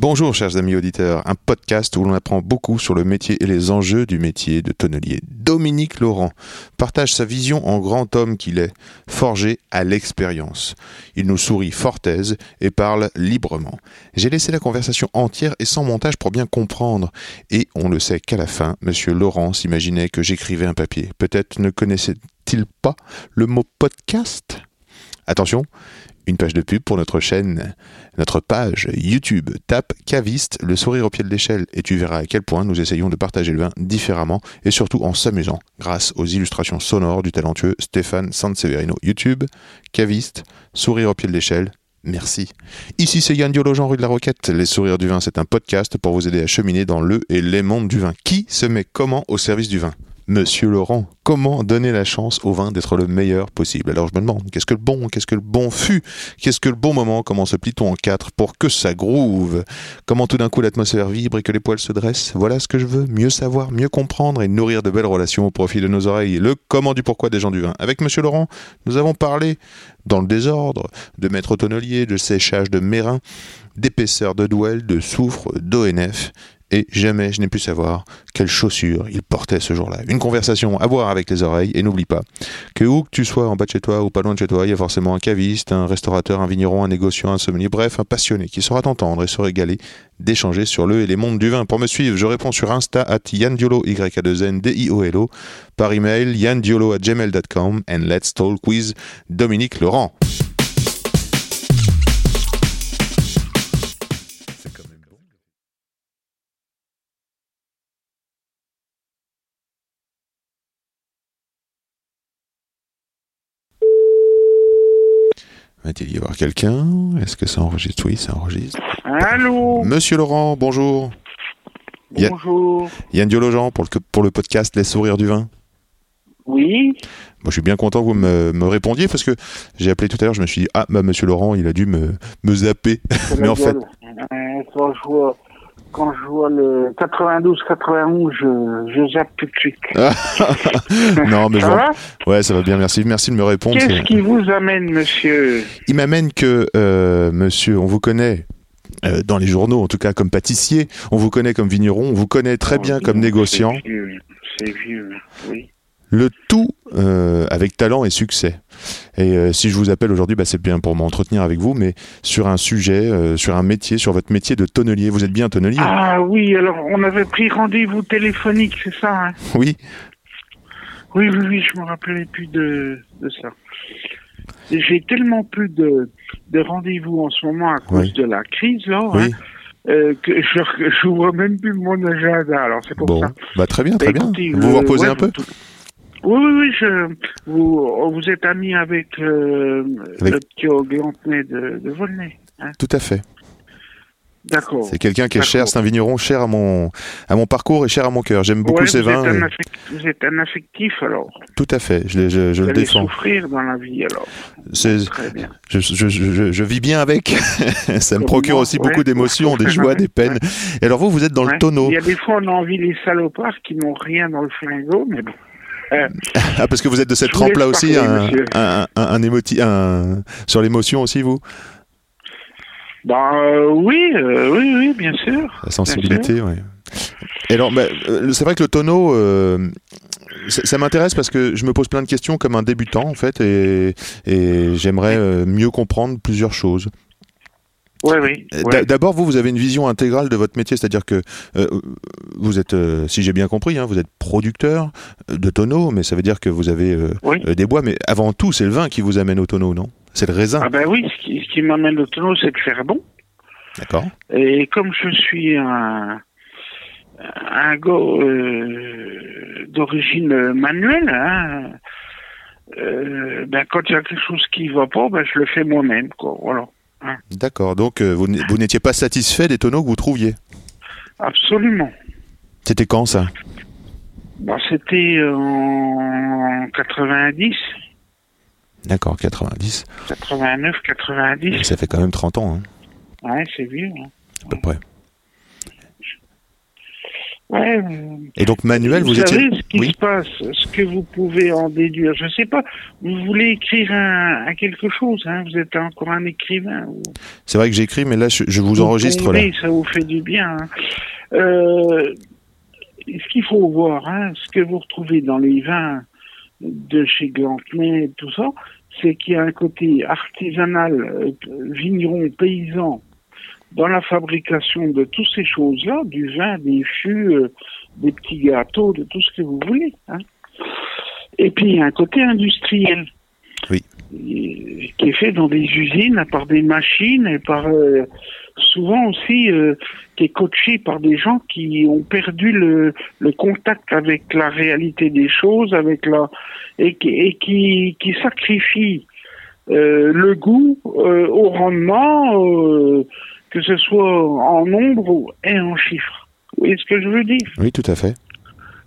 Bonjour chers amis auditeurs, un podcast où l'on apprend beaucoup sur le métier et les enjeux du métier de tonnelier. Dominique Laurent partage sa vision en grand homme qu'il est, forgé à l'expérience. Il nous sourit fort aise et parle librement. J'ai laissé la conversation entière et sans montage pour bien comprendre. Et on le sait qu'à la fin, monsieur Laurent s'imaginait que j'écrivais un papier. Peut-être ne connaissait-il pas le mot podcast? Attention, une page de pub pour notre chaîne, notre page YouTube. Tape Caviste, le sourire au pied de l'échelle, et tu verras à quel point nous essayons de partager le vin différemment et surtout en s'amusant, grâce aux illustrations sonores du talentueux Stéphane Sanseverino. YouTube, Caviste, sourire au pied de l'échelle. Merci. Ici, c'est Yann Diolo, Jean rue de la Roquette. Les sourires du vin, c'est un podcast pour vous aider à cheminer dans le et les mondes du vin. Qui se met comment au service du vin? Monsieur Laurent, comment donner la chance au vin d'être le meilleur possible? Alors je me demande, qu'est-ce que le bon Qu'est-ce que le bon fut Qu'est-ce que le bon moment? Comment se plie-t-on en quatre pour que ça groove? Comment tout d'un coup l'atmosphère vibre et que les poils se dressent? Voilà ce que je veux, mieux savoir, mieux comprendre et nourrir de belles relations au profit de nos oreilles. Le comment du pourquoi des gens du vin. Avec Monsieur Laurent, nous avons parlé, dans le désordre, de maître tonnelier, de séchage de mérin, d'épaisseur de douelle, de soufre, d'ONF et jamais je n'ai pu savoir quelles chaussures il portait ce jour-là. Une conversation à voir avec les oreilles, et n'oublie pas que où que tu sois en bas de chez toi ou pas loin de chez toi, il y a forcément un caviste, un restaurateur, un vigneron, un négociant, un sommelier, bref, un passionné qui saura t'entendre et se régaler d'échanger sur le et les mondes du vin. Pour me suivre, je réponds sur Insta at yandiolo, y a 2 n d i o l o par email yandiolo at gmail.com and let's talk with Dominique Laurent. Va-t-il y avoir quelqu'un? Est-ce que ça enregistre? Oui, ça enregistre. Allô? Monsieur Laurent, bonjour. Bonjour. Yann Diologen pour le, pour le podcast Les Sourires du Vin. Oui Moi, je suis bien content que vous me, me répondiez parce que j'ai appelé tout à l'heure, je me suis dit, ah, bah, monsieur Laurent, il a dû me, me zapper. Mais en fait, Euh, quand, je vois, le 92-91, je, je zappe tout de suite. non, mais Ça bon. va Ouais, ça va bien, merci. Merci de me répondre. Qu'est-ce qui vous amène, monsieur? Il m'amène que, euh, monsieur, on vous connaît. euh, dans les journaux, en tout cas comme pâtissier, on vous connaît comme vigneron, on vous connaît très bien Oh, comme non, négociant, C'est vieux, c'est vieux, oui. le tout euh, avec talent et succès. Et euh, si je vous appelle aujourd'hui, bah, c'est bien pour m'entretenir avec vous, mais sur un sujet, euh, sur un métier, sur votre métier de tonnelier. Vous êtes bien tonnelier? Ah oui, alors on avait pris rendez-vous téléphonique, c'est ça hein? Oui. Oui, oui, oui, je me rappelais plus de, de ça. J'ai tellement plus de, de rendez-vous en ce moment à cause Oui. de la crise, là, hein, euh, que je j'ouvre même plus mon agenda, alors c'est pour Bon, ça. bah très bien, Bah, très bien. écoutez, Vous vous reposez ouais, un peu? tout- Oui, oui, oui, je, vous, vous êtes ami avec, euh, Avec- le petit Oglantenay de, de Volnay. Hein Tout à fait. D'accord. C'est quelqu'un qui est cher, c'est un vigneron cher à mon, à mon parcours et cher à mon cœur. J'aime beaucoup Ouais, vous, vins. êtes et- vous êtes un affectif, alors. Tout à fait, je, le- je, je Vous le allez défends. souffrir dans la vie, alors. C'est- Très bien. Je, je, vis bien avec. Ça me procure moi, aussi ouais. beaucoup d'émotions, des joies, des peines. Et alors vous, vous êtes dans Ouais. le tonneau. Il y a des fois, on a envie des salopards qui n'ont rien dans le flingot, mais bon. Ah, parce que vous êtes de cette trempe-là aussi, parler, un, monsieur. un, un, un émoti- un- sur l'émotion aussi, vous? Euh, oui, euh, oui, oui, bien sûr. La sensibilité, oui. Et alors, bah, euh, c'est vrai que le tonneau, ça, ça m'intéresse parce que je me pose plein de questions comme un débutant, en fait, et, et j'aimerais mieux comprendre plusieurs choses. Oui, oui. Euh, D'abord, vous, vous avez une vision intégrale de votre métier, c'est-à-dire que euh, vous êtes, euh, si j'ai bien compris, hein, vous êtes producteur de tonneaux, mais ça veut dire que vous avez euh, Oui. des bois, mais avant tout, c'est le vin qui vous amène au tonneau, non? C'est le raisin, Ah ben oui, ce qui, ce qui m'amène au tonneau, c'est de faire bon. d'accord Et comme je suis un, un gars d'origine manuelle, hein, ben quand il y a quelque chose qui va pas, ben je le fais moi-même, quoi. Voilà. D'accord, donc euh, vous n'étiez pas satisfait des tonneaux que vous trouviez? Absolument. C'était quand ça? Bon, c'était en 90, D'accord, 90. 89, 90. Ça fait quand même 30 ans, hein, Ouais, c'est vieux. hein. à peu près. Ouais. Et donc Manuel, vous, vous étiez... savez ce qui Oui. se passe, ce que vous pouvez en déduire. Je sais pas. Vous voulez écrire un, un quelque chose, hein Vous êtes encore un écrivain. ou- C'est vrai que j'écris, mais là, je, je vous Vous enregistre là. tombez, Ça vous fait du bien. hein. Euh, ce qu'il faut voir, hein, ce que vous retrouvez dans les vins de chez Glantenay et tout ça, c'est qu'il y a un côté artisanal, euh, vigneron, paysan, dans la fabrication de toutes ces choses-là, du vin, des fûts, euh, des petits gâteaux, de tout ce que vous voulez. hein. Et puis il y a un côté industriel. Oui. Et- Qui est fait dans des usines, par des machines et par euh, souvent aussi euh, qui est coaché par des gens qui ont perdu le, le contact avec la réalité des choses, avec la et qui, et qui, qui sacrifient euh, le goût euh, au rendement, euh, que ce soit en nombre et en chiffres. Vous voyez ce que je veux dire? Oui, tout à fait.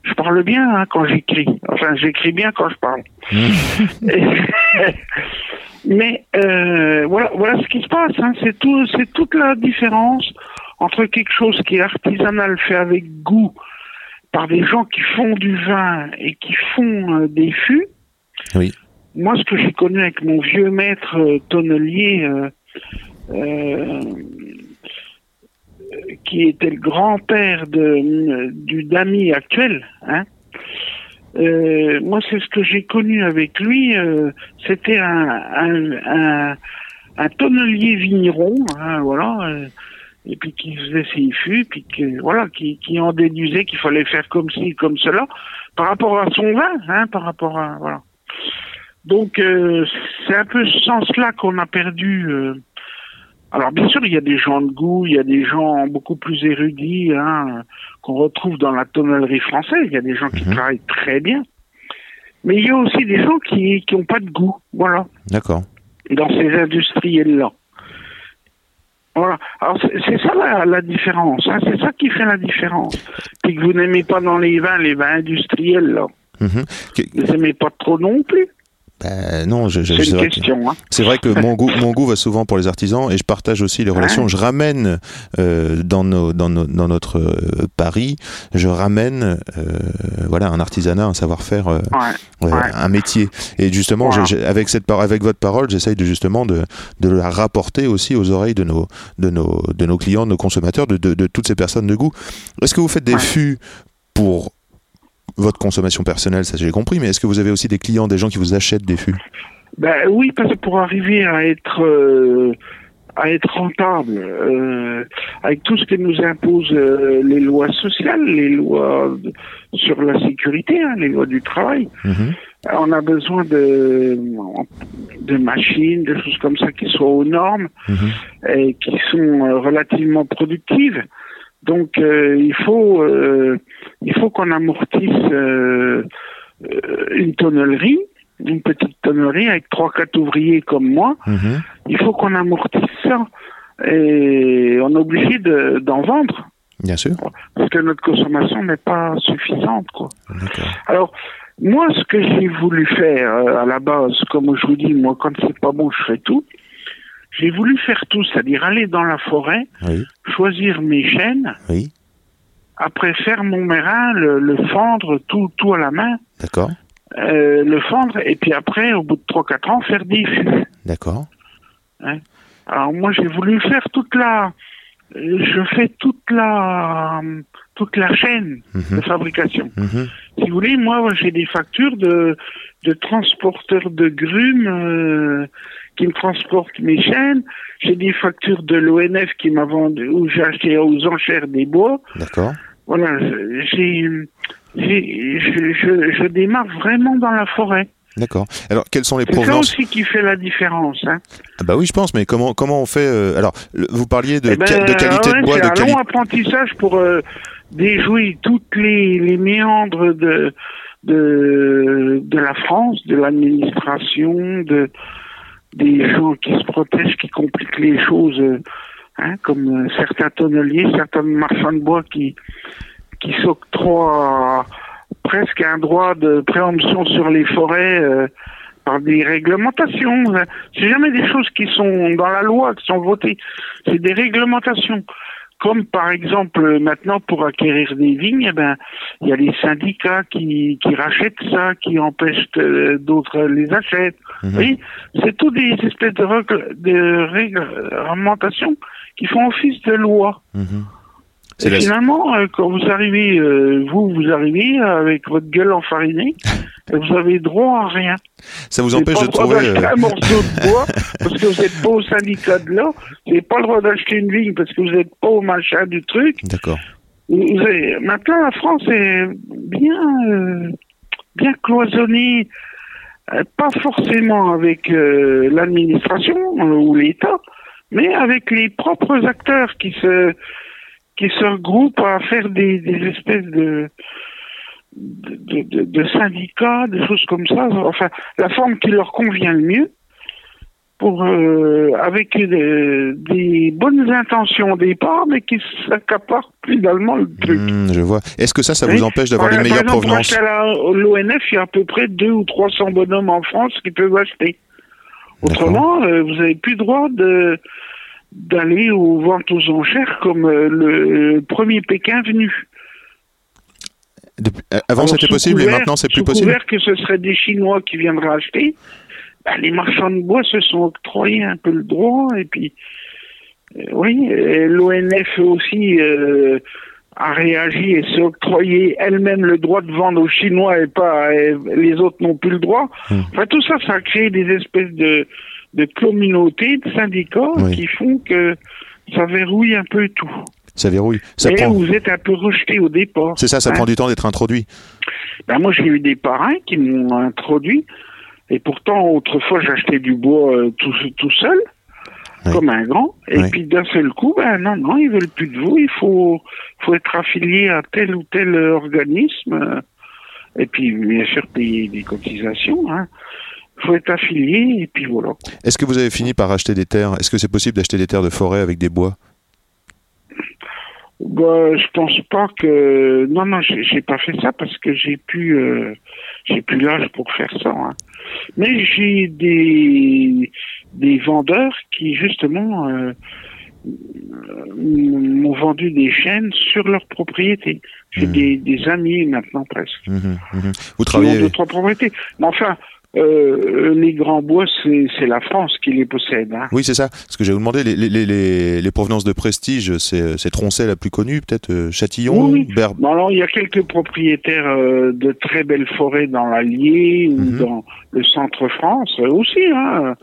Je parle bien hein, quand j'écris. Enfin, j'écris bien quand je parle. Mais euh, voilà, voilà ce qui se passe. Hein. C'est tout, c'est toute la différence entre quelque chose qui est artisanal, fait avec goût, par des gens qui font du vin et qui font euh, des fûts. Oui. Moi, ce que j'ai connu avec mon vieux maître euh, tonnelier, euh, qui était le grand-père de, du Dami actuel, hein, euh, moi, c'est ce que j'ai connu avec lui. euh, C'était un, un, un, tonnelier vigneron, hein, voilà, euh, et puis qui faisait ses fûts, puis que, voilà, qui, qui en déduisait qu'il fallait faire comme ci, comme cela, par rapport à son vin, hein, par rapport à, voilà. Donc, euh, c'est un peu ce sens-là qu'on a perdu. Alors, bien sûr, il y a des gens de goût, il y a des gens beaucoup plus érudits, hein, qu'on retrouve dans la tonnellerie française. Il y a des gens qui Mhm. travaillent très bien. Mais il y a aussi des gens qui qui ont pas de goût, voilà, D'accord. dans ces industriels-là. Voilà. Alors c'est c'est ça la, la différence, hein. c'est ça qui fait la différence. Puis que vous n'aimez pas dans les vins les vins industriels là, Mhm. Vous n'aimez pas trop non plus. Bah, non, je, je- C'est vrai. Hein. C'est vrai que mon goût, mon goût va souvent pour les artisans et je partage aussi les relations. Je ramène euh, dans, nos, dans, nos- dans notre euh, Paris, je ramène euh, voilà un artisanat, un savoir-faire, euh, Ouais. euh, Ouais. un métier. Et justement, Voilà. avec cette avec votre parole, j'essaye de justement de, de la rapporter aussi aux oreilles de nos de nos de nos clients, de nos consommateurs, de, de, de toutes ces personnes de goût. Est-ce que vous faites des Ouais. fûts pour votre consommation personnelle, ça j'ai compris, mais est-ce que vous avez aussi des clients, des gens qui vous achètent des fûts? Ben oui, parce que pour arriver à être euh, à être rentable, euh, avec tout ce que nous imposent euh, les lois sociales, les lois sur la sécurité, hein, les lois du travail, Mhm. on a besoin de de machines, de choses comme ça qui soient aux normes Mhm. et qui sont relativement productives. Donc il faut il faut qu'on amortisse euh, une tonnellerie, une petite tonnerie avec trois quatre ouvriers comme moi. Mhm. Il faut qu'on amortisse ça et on est obligé de- d'en vendre Bien sûr. parce que notre consommation n'est pas suffisante quoi. Alors, moi, ce que j'ai voulu faire euh, à la base, comme je vous dis, moi, quand c'est pas bon, je fais tout. J'ai voulu faire tout, c'est-à-dire aller dans la forêt, Oui. choisir mes chênes, Oui. Après faire mon mérin, le, le fendre tout, tout à la main, D'accord. euh, le fendre, et puis après, au bout de 3-4 ans, faire des fûts. D'accord. Alors moi, j'ai voulu faire toute la... Je fais toute la toute la chaîne de Mhm. fabrication. Mhm. Si vous voulez, moi, j'ai des factures de, de transporteurs de grumes euh, qui me transportent mes chaînes. J'ai des factures de l'ONF qui m'a vendu, où j'ai acheté aux enchères des bois. D'accord. Voilà, j'ai, j'ai, je, je, je démarre vraiment dans la forêt. D'accord. Alors, quelles sont les C'est ça provenances aussi qui fait la différence. Hein. Ah Bah oui, je pense, mais comment comment on fait euh, Alors, le- vous parliez de, Eh ben, ca- de qualité ouais, de bois, c'est de un qualité. long apprentissage pour euh, déjouer toutes les, les méandres de, de, de la France, de l'administration, de, des gens qui se protègent, qui compliquent les choses euh, hein, comme euh, certains tonneliers, certains marchands de bois qui, qui s'octroient presque un droit de préemption sur les forêts euh, par des réglementations. C'est jamais des choses qui sont dans la loi, qui sont votées. C'est des réglementations. Comme par exemple maintenant pour acquérir des vignes, eh ben il y a les syndicats qui, qui rachètent ça, qui empêchent que d'autres les achètent. Mhm. Oui, c'est tout des espèces de, de réglementations qui font office de loi. Mhm. Et finalement, euh, quand vous arrivez, euh, vous, vous arrivez avec votre gueule enfarinée, vous avez droit à rien. Ça vous empêche pas de le droit trouver. d'acheter euh, un morceau de bois parce que vous n'êtes pas au syndicat de là. Vous n'avez pas le droit d'acheter une vigne parce que vous n'êtes pas au machin du truc. D'accord. Avez- Maintenant, la France est bien, euh, bien cloisonnée, euh, pas forcément avec l'administration ou l'État, mais avec les propres acteurs qui se qui se regroupent à faire des, des espèces de de, de- de syndicats, des choses comme ça. Enfin, la forme qui leur convient le mieux pour euh, avec des bonnes intentions au départ, mais qui s'accaparent finalement le truc. Hmm, je vois. Est-ce que ça, ça Oui. vous empêche d'avoir Par- les meilleures provenances L'ONF, il y a à peu près 2 ou 300 bonhommes en France qui peuvent acheter. Autrement, euh, vous n'avez plus droit de d'aller aux ventes aux enchères comme euh, le premier Pékin venu. Depuis- euh, Avant, c'était possible et maintenant, c'est plus possible. que ce serait des Chinois qui viendraient acheter, ben, les marchands de bois se sont octroyés un peu le droit et puis euh, oui, l'ONF aussi euh, a réagi et s'est octroyé elle-même le droit de vendre aux Chinois et pas et les autres n'ont plus le droit. Hmm. Enfin tout ça, ça a créé des espèces de de communautés, de syndicats Oui. qui font que ça verrouille un peu tout. Ça verrouille. Ça prend. vous êtes un peu rejeté au départ. C'est ça, ça hein. prend du temps d'être introduit. Ben moi, j'ai eu des parrains qui m'ont introduit. Et pourtant, autrefois, j'achetais du bois euh, tout, tout seul, Oui. comme un grand. Et Oui. puis, d'un seul coup, ben non, non, ils veulent plus de vous. Il faut, faut être affilié à tel ou tel euh, organisme. Et puis, bien sûr, payer des cotisations. Hein. faut être affilié, et puis voilà. Est-ce que vous avez fini par acheter des terres? Est-ce que c'est possible d'acheter des terres de forêt avec des bois? Bah, je pense pas que non non j'ai pas fait ça parce que j'ai plus euh, j'ai plus l'âge pour faire ça. hein. Mais j'ai des des vendeurs qui justement euh, m'ont vendu des chaînes sur leur propriété. J'ai Mhm. des, des amis maintenant presque Mhm, mhm. Vous travaillez. deux trois propriétés. Mais enfin euh, les grands bois c'est la France qui les possède. Hein. Oui, c'est ça. Ce que j'ai vous demandé, les, les, les, les provenances de prestige, c'est Troncet la plus connue, peut-être euh, Châtillon, Oui, oui. Ber- Bon, alors, il y a quelques propriétaires euh, de très belles forêts dans l'Allier ou Mhm. dans le centre France aussi. Hein.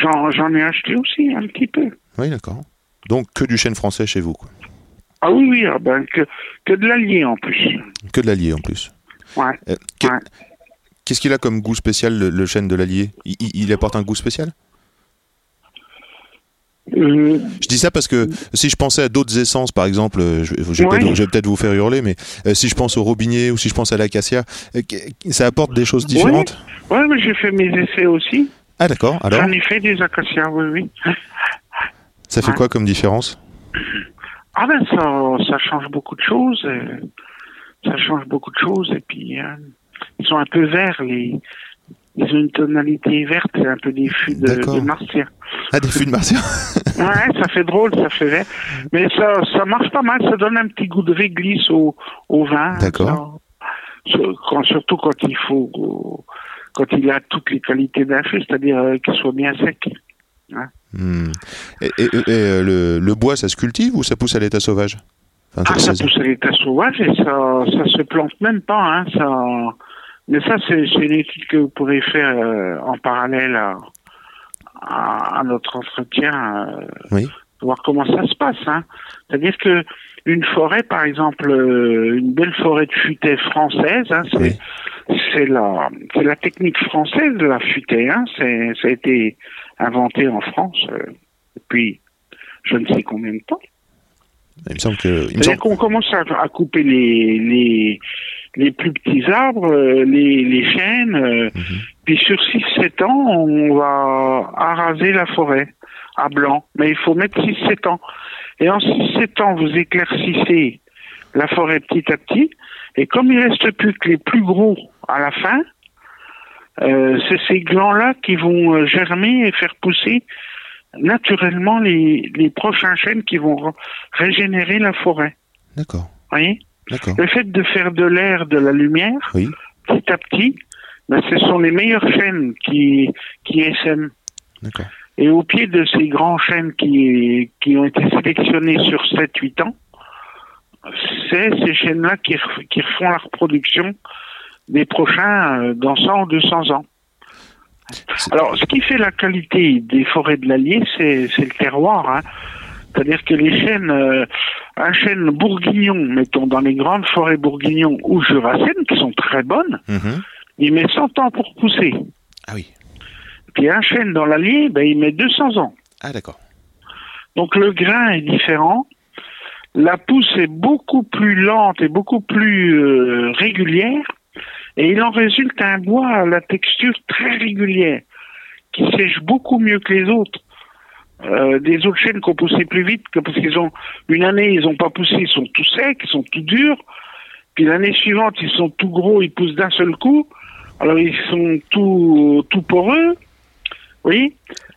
J'en, j'en ai acheté aussi un petit peu. Oui, d'accord. Donc que du chêne français chez vous, quoi. Ah oui, oui, ah ben, que, que de l'Allier en plus. Que de l'Allier en plus. Ouais. Euh, que- Ouais. Qu'est-ce qu'il a comme goût spécial, le, le chêne de l'Allier? Il, apporte un goût spécial? Euh, Je dis ça parce que si je pensais à d'autres essences, par exemple, euh, je, je vais Ouais. peut-être- vous faire hurler, mais euh, si je pense au robinier ou si je pense à l'acacia, euh, ça apporte des choses différentes? Ouais, mais j'ai fait mes essais aussi. Ah d'accord, alors? J'en ai fait des acacias, oui, oui. ça fait Ouais. quoi comme différence? Ah ben ça, ça change beaucoup de choses. ça change beaucoup de choses et puis ils sont un peu verts les. Ils ont une tonalité verte, c'est un peu des fûts de, de martien. Ah, des fûts de martien Ouais, ça fait drôle, ça fait vert. Mais ça, ça marche pas mal, ça donne un petit goût de réglisse au, au vin. D'accord. Quand- surtout quand il faut, quand il a toutes les qualités d'un fût, c'est-à-dire euh, qu'il soit bien sec. Hmm. Et, et- et, euh, le, le bois, ça se cultive ou ça pousse à l'état sauvage? Enfin, Ah, ça- ça pousse à l'état sauvage et ça, ça se plante même pas, hein, ça. Mais ça, c'est une étude que vous pourrez faire euh, en parallèle à, à, à notre entretien. euh, Oui. Voir comment ça se passe, hein. C'est-à-dire que une forêt, par exemple, euh, une belle forêt de futaie française, hein, c'est Oui. la, c'est la technique française de la futaie, hein. Ça a été inventé en France euh, depuis je ne sais combien de temps. Il me semble que. il me C'est-à-dire semble- qu'on commence à, à couper les, les, les plus petits arbres, euh, les, les chênes, euh, Mhm. puis sur 6-7 ans, on va araser la forêt à blanc. Mais il faut mettre 6-7 ans. Et en 7 ans, vous éclaircissez la forêt petit à petit. Et comme il reste plus que les plus gros à la fin, euh, c'est ces glands-là qui vont germer et faire pousser naturellement les, les prochains chênes qui vont re- régénérer la forêt. D'accord. voyez? D'accord. Le fait de faire de l'air, de la lumière, Oui. petit à petit, ben, ce sont les meilleurs chênes qui, qui essaiment. Et au pied de ces grands chênes qui, qui ont été sélectionnés sur 7-8 ans, c'est ces chênes-là qui, qui refont la reproduction des prochains euh, dans 100 ou 200 ans. Alors, ce qui fait la qualité des forêts de l'Allier, c'est c'est le terroir. hein. C'est-à-dire que les chênes, euh, un chêne bourguignon, mettons dans les grandes forêts bourguignon ou jurassiennes, qui sont très bonnes, Mhm. il met 100 ans pour pousser. Ah oui. Puis un chêne dans l'Allier, ben, il met 200 ans. Ah d'accord. Donc le grain est différent. La pousse est beaucoup plus lente et beaucoup plus euh, régulière. Et il en résulte un bois à la texture très régulière, qui sèche beaucoup mieux que les autres. Euh, des autres chênes qui ont poussé plus vite, que parce qu'ils ont une année ils ont pas poussé, ils sont tout secs, ils sont tout durs. Puis l'année suivante ils sont tout gros, ils poussent d'un seul coup. Alors ils sont tout tout poreux. Oui.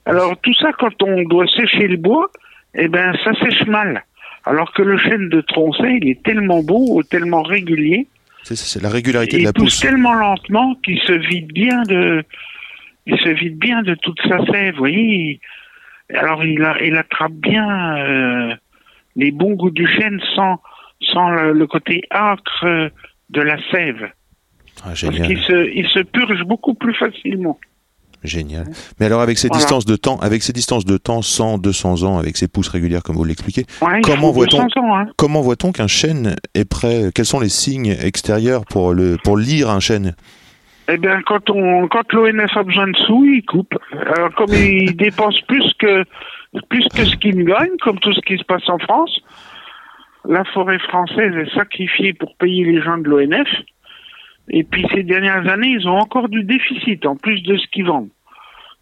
Alors tout ça quand on doit sécher le bois, eh ben ça sèche mal. Alors que le chêne de Troncet, il est tellement beau, tellement régulier, C'est la régularité de il la pousse pousse. tellement lentement qu'il se vide bien de, il se vide bien de toute sa sève, vous voyez. Alors il, a- il attrape bien euh, les bons goûts du chêne sans, sans le, le côté âcre de la sève. Ah, Parce génial. qu'il se, il se purge beaucoup plus facilement. Génial. Mais alors avec ces Voilà. distances de temps, avec ces distances de temps 100, 200 ans, avec ces pousses régulières comme vous l'expliquez, Ouais, il Comment faut voit-on 200 ans, hein. comment voit-on qu'un chêne est prêt Quels sont les signes extérieurs pour le pour lire un chêne? Eh bien, quand on, quand l'ONF a besoin de sous, il coupe. Alors, comme il dépense plus que, plus que ce qu'il gagne, comme tout ce qui se passe en France, la forêt française est sacrifiée pour payer les gens de l'ONF. Et puis, ces dernières années, ils ont encore du déficit, en plus de ce qu'ils vendent.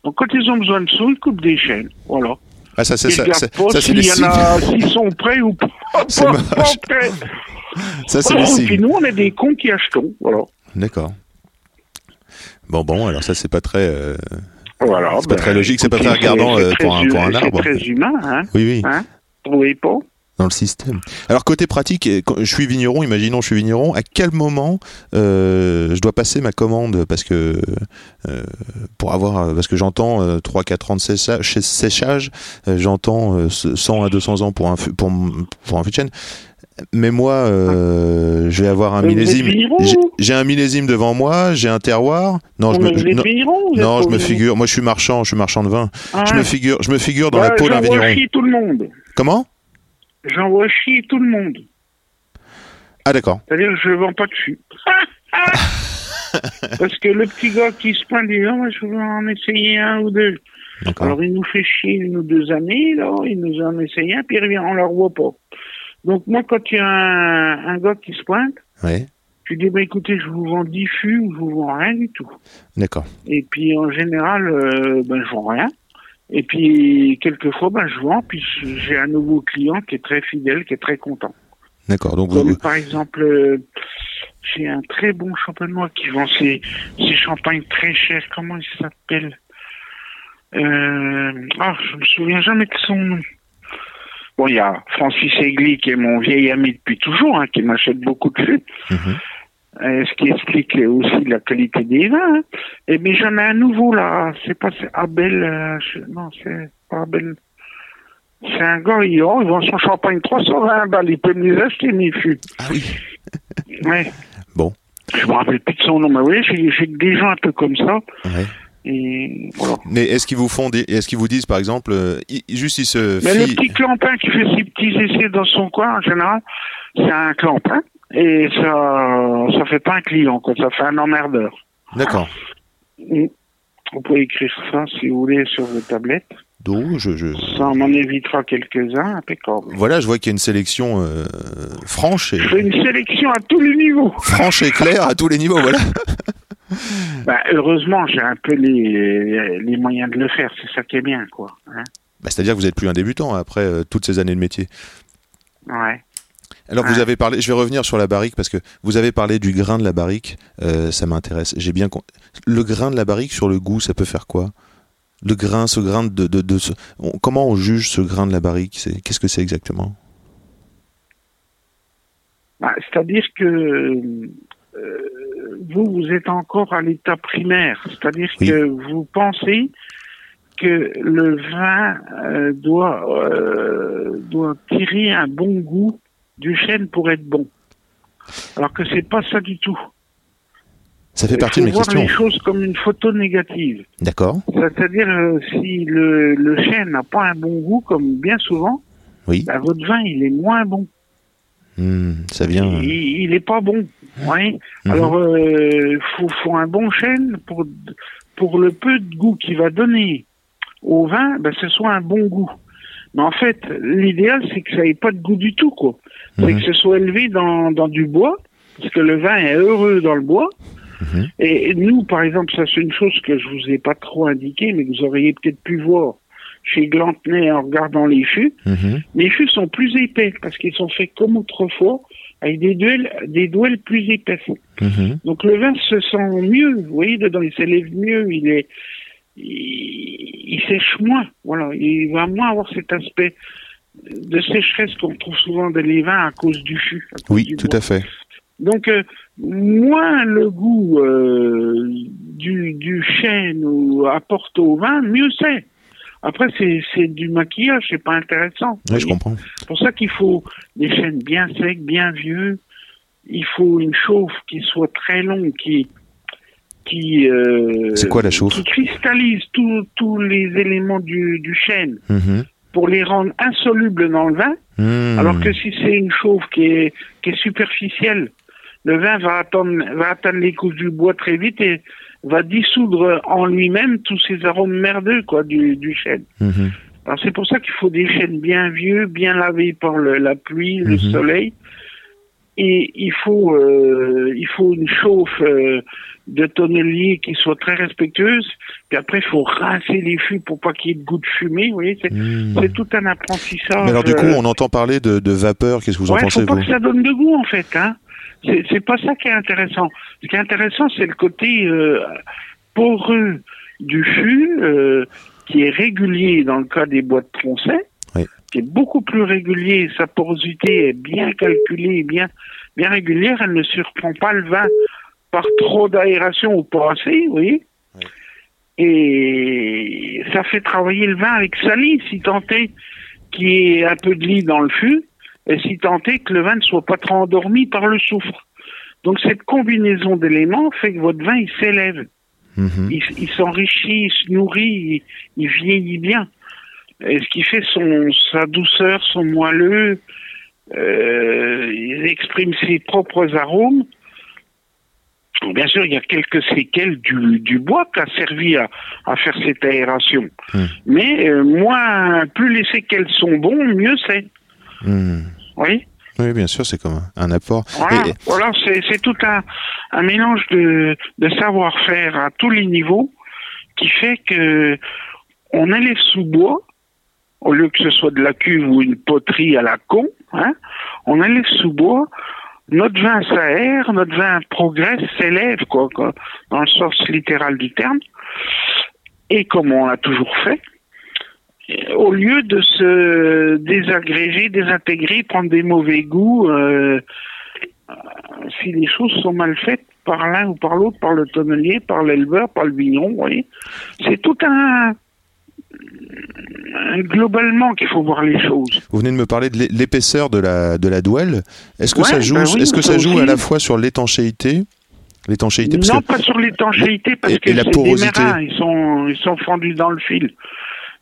Donc, quand ils ont besoin de sous, ils coupent des chaînes. Voilà. Ah ça c'est ça, ça, s'ils sont prêts ou pas. Ça c'est les Et puis signes. nous, on est des cons qui achetons. Voilà. D'accord. Bon bon, alors ça c'est pas très euh, Voilà. C'est pas ben, très logique, c'est pas écoutez, très regardant, euh, pour un- pour un arbre. C'est très humain, hein. oui oui. Hein trouvez pas dans le système. Alors côté pratique, je suis vigneron, imaginons je suis vigneron, à quel moment euh, je dois passer ma commande? Parce que euh, pour avoir parce que j'entends euh, 3 4 ans de séchage, euh, j'entends euh, 100 à 200 ans pour un pour pour un fût de chêne. Mais moi euh, je vais avoir un Mais millésime. J'ai- un millésime devant moi, j'ai un terroir. Non, je me non, je me figure, moi je suis marchand, je suis marchand de vin. Ah, Je me figure, je me figure dans la ouais, peau d'un J'envoie vigneron. chier tout le monde. Comment? J'envoie chier tout le monde. Ah d'accord. C'est-à-dire que je vends pas de fût. Parce que le petit gars qui se plaint dit moi je veux en essayer un ou deux. Alors il nous fait chier une ou deux années, là, il nous en essaye un, puis il revient, on le revoit pas. Donc moi, quand il y a un, un gars qui se pointe, Ouais. je lui dis, bah, écoutez, je vous vends 10 fûts, je vous vends rien du tout. D'accord. Et puis en général, euh, ben, je vends rien. Et puis quelquefois, ben, je vends, puis j'ai un nouveau client qui est très fidèle, qui est très content. D'accord. Donc vous, par exemple, euh, j'ai un très bon champenois qui vend ses, ses champagnes très chers. Comment il s'appelle? Euh, Ah, je me souviens jamais de son nom. Bon, il y a Francis Egli qui est mon vieil ami depuis toujours, hein, qui m'achète beaucoup de fûts. Mhm. Euh, ce qui explique aussi la qualité des vins. hein. Et mais j'en ai un nouveau là. C'est pas Abel. euh, je- non, c'est pas Abel. C'est un gars, il, oh, il vend son champagne 320 balles. Il peut me les acheter, mes fûts. Ah oui. Ouais. Bon. Je me rappelle plus de son nom, mais oui, j'ai j'ai des gens un peu comme ça. Ouais. Et voilà. Mais est-ce qu'ils vous font est-ce qu'ils vous disent par exemple euh, juste se Mais le petit clampin qui fait ses petits essais dans son coin, en général, c'est un clampin. Et ça, ça fait pas un client, quoi. Ça fait un emmerdeur. D'accord. Mm. Vous pouvez écrire ça, si vous voulez, sur vos tablettes. Donc je, je... Ça m'en évitera quelques-uns, impeccable. voilà, je vois qu'il y a une sélection euh, franche et Je fais une sélection à tous les niveaux. franche et claire à tous les niveaux. Voilà. Bah, heureusement, j'ai un peu les, les moyens de le faire. C'est ça qui est bien, quoi. hein. Bah, C'est-à-dire que vous n'êtes plus un débutant après euh, toutes ces années de métier. Ouais. Alors vous Ouais. avez parlé, je vais revenir sur la barrique parce que vous avez parlé du grain de la barrique, euh, ça m'intéresse. J'ai bien con- le grain de la barrique sur le goût, ça peut faire quoi? Le grain, ce grain de, de, de ce- on- comment on juge ce grain de la barrique? C'est qu'est-ce que c'est exactement? Bah, C'est-à-dire que vous, vous êtes encore à l'état primaire. C'est-à-dire Oui. que vous pensez que le vin euh, doit, euh, doit tirer un bon goût du chêne pour être bon. Alors que c'est pas ça du tout. Ça fait partie de mes voir questions. les choses comme une photo négative. D'accord. C'est-à-dire euh, si le, le chêne n'a pas un bon goût, comme bien souvent, Oui. bah, votre vin il est moins bon. Hmm, ça vient. Il, il est pas bon. Ouais. Mhm. Alors, euh, faut, faut un bon chêne pour, pour le peu de goût qu'il va donner au vin, ben, ce soit un bon goût. Mais en fait, l'idéal, c'est que ça ait pas de goût du tout, quoi. C'est Mhm. que ce soit élevé dans, dans du bois, parce que le vin est heureux dans le bois. Mhm. Et, et nous, par exemple, ça c'est une chose que je vous ai pas trop indiqué, mais que vous auriez peut-être pu voir chez Glantenay en regardant les fûts. Les fûts sont plus épais parce qu'ils sont faits comme autrefois, avec des duels, des douelles plus épaisses. Mhm. Donc le vin se sent mieux, vous voyez, dedans, il s'élève mieux, il est, il, il sèche moins, voilà, il va moins avoir cet aspect de sécheresse qu'on trouve souvent dans les vins à cause du fût. Oui, du tout bois. à fait. Donc, euh, moins le goût euh, du, du chêne ou apporte au vin, mieux c'est. Après, c'est c'est du maquillage, c'est pas intéressant. Oui, je comprends. C'est pour ça qu'il faut des chênes bien secs, bien vieux. Il faut une chauffe qui soit très longue, qui qui euh, C'est quoi la chauffe qui cristallise tous tous les éléments du, du chêne Mhm. pour les rendre insolubles dans le vin. Hmm. Alors que si c'est une chauffe qui est, qui est superficielle, le vin va attendre, va atteindre les couches du bois très vite et va dissoudre en lui-même tous ces arômes merdeux quoi du, du chêne. Mhm. Alors c'est pour ça qu'il faut des chênes bien vieux, bien lavés par le- la pluie, le Mhm. soleil. Et il faut, euh, il faut une chauffe euh, de tonnelier qui soit très respectueuse. Puis après, il faut rincer les fûts pour pas qu'il y ait de goût de fumée. Vous voyez, c'est c'est tout un apprentissage. Mais alors du coup, euh, on entend parler de, de vapeur. Qu'est-ce que vous en pensez faut pas vous que ça donne de goût en fait. Hein. C'est pas ça qui est intéressant. Ce qui est intéressant, c'est le côté euh, poreux du fût, euh, qui est régulier dans le cas des bois de Troncet, Oui. qui est beaucoup plus régulier. Sa porosité est bien calculée, bien bien régulière. Elle ne surprend pas le vin par trop d'aération ou pas assez, vous voyez. Oui. Et ça fait travailler le vin avec sa lie, si tant est qu'il y ait un peu de lit dans le fût, et si tant est que le vin ne soit pas trop endormi par le soufre. Donc cette combinaison d'éléments fait que votre vin il s'élève, Mhm. il, il s'enrichit, il se nourrit, il, il vieillit bien. Et ce qui fait son sa douceur, son moelleux, euh, il exprime ses propres arômes. Bien sûr, il y a quelques séquelles du, du bois qui a servi à, à faire cette aération. Hmm. Mais euh, moins, plus les séquelles sont bons, mieux c'est. Hmm. Oui. Oui, bien sûr, c'est comme un, un apport. Voilà, Et- voilà c'est, tout un, un mélange de, de savoir-faire à tous les niveaux qui fait que on élève sous bois, au lieu que ce soit de la cuve ou une poterie à la con, hein, on élève sous bois, notre vin s'aère, notre vin progresse, s'élève, quoi, quoi, dans le sens littéral du terme, et comme on l'a toujours fait, au lieu de se désagréger, désintégrer, prendre des mauvais goûts, euh, euh, si les choses sont mal faites par l'un ou par l'autre, par le tonnelier, par l'éleveur, par le vigneron, vous voyez, c'est tout un, globalement qu'il faut voir les choses. Vous venez de me parler de l'é- l'épaisseur de la, de la douelle. Est-ce que Ouais, ça joue, bah oui, est-ce que ça joue aussi. à la fois sur l'étanchéité? L'étanchéité, Non, que pas sur l'étanchéité parce Et- que et la c'est porosité. des mérins, ils sont, ils sont fendus dans le fil.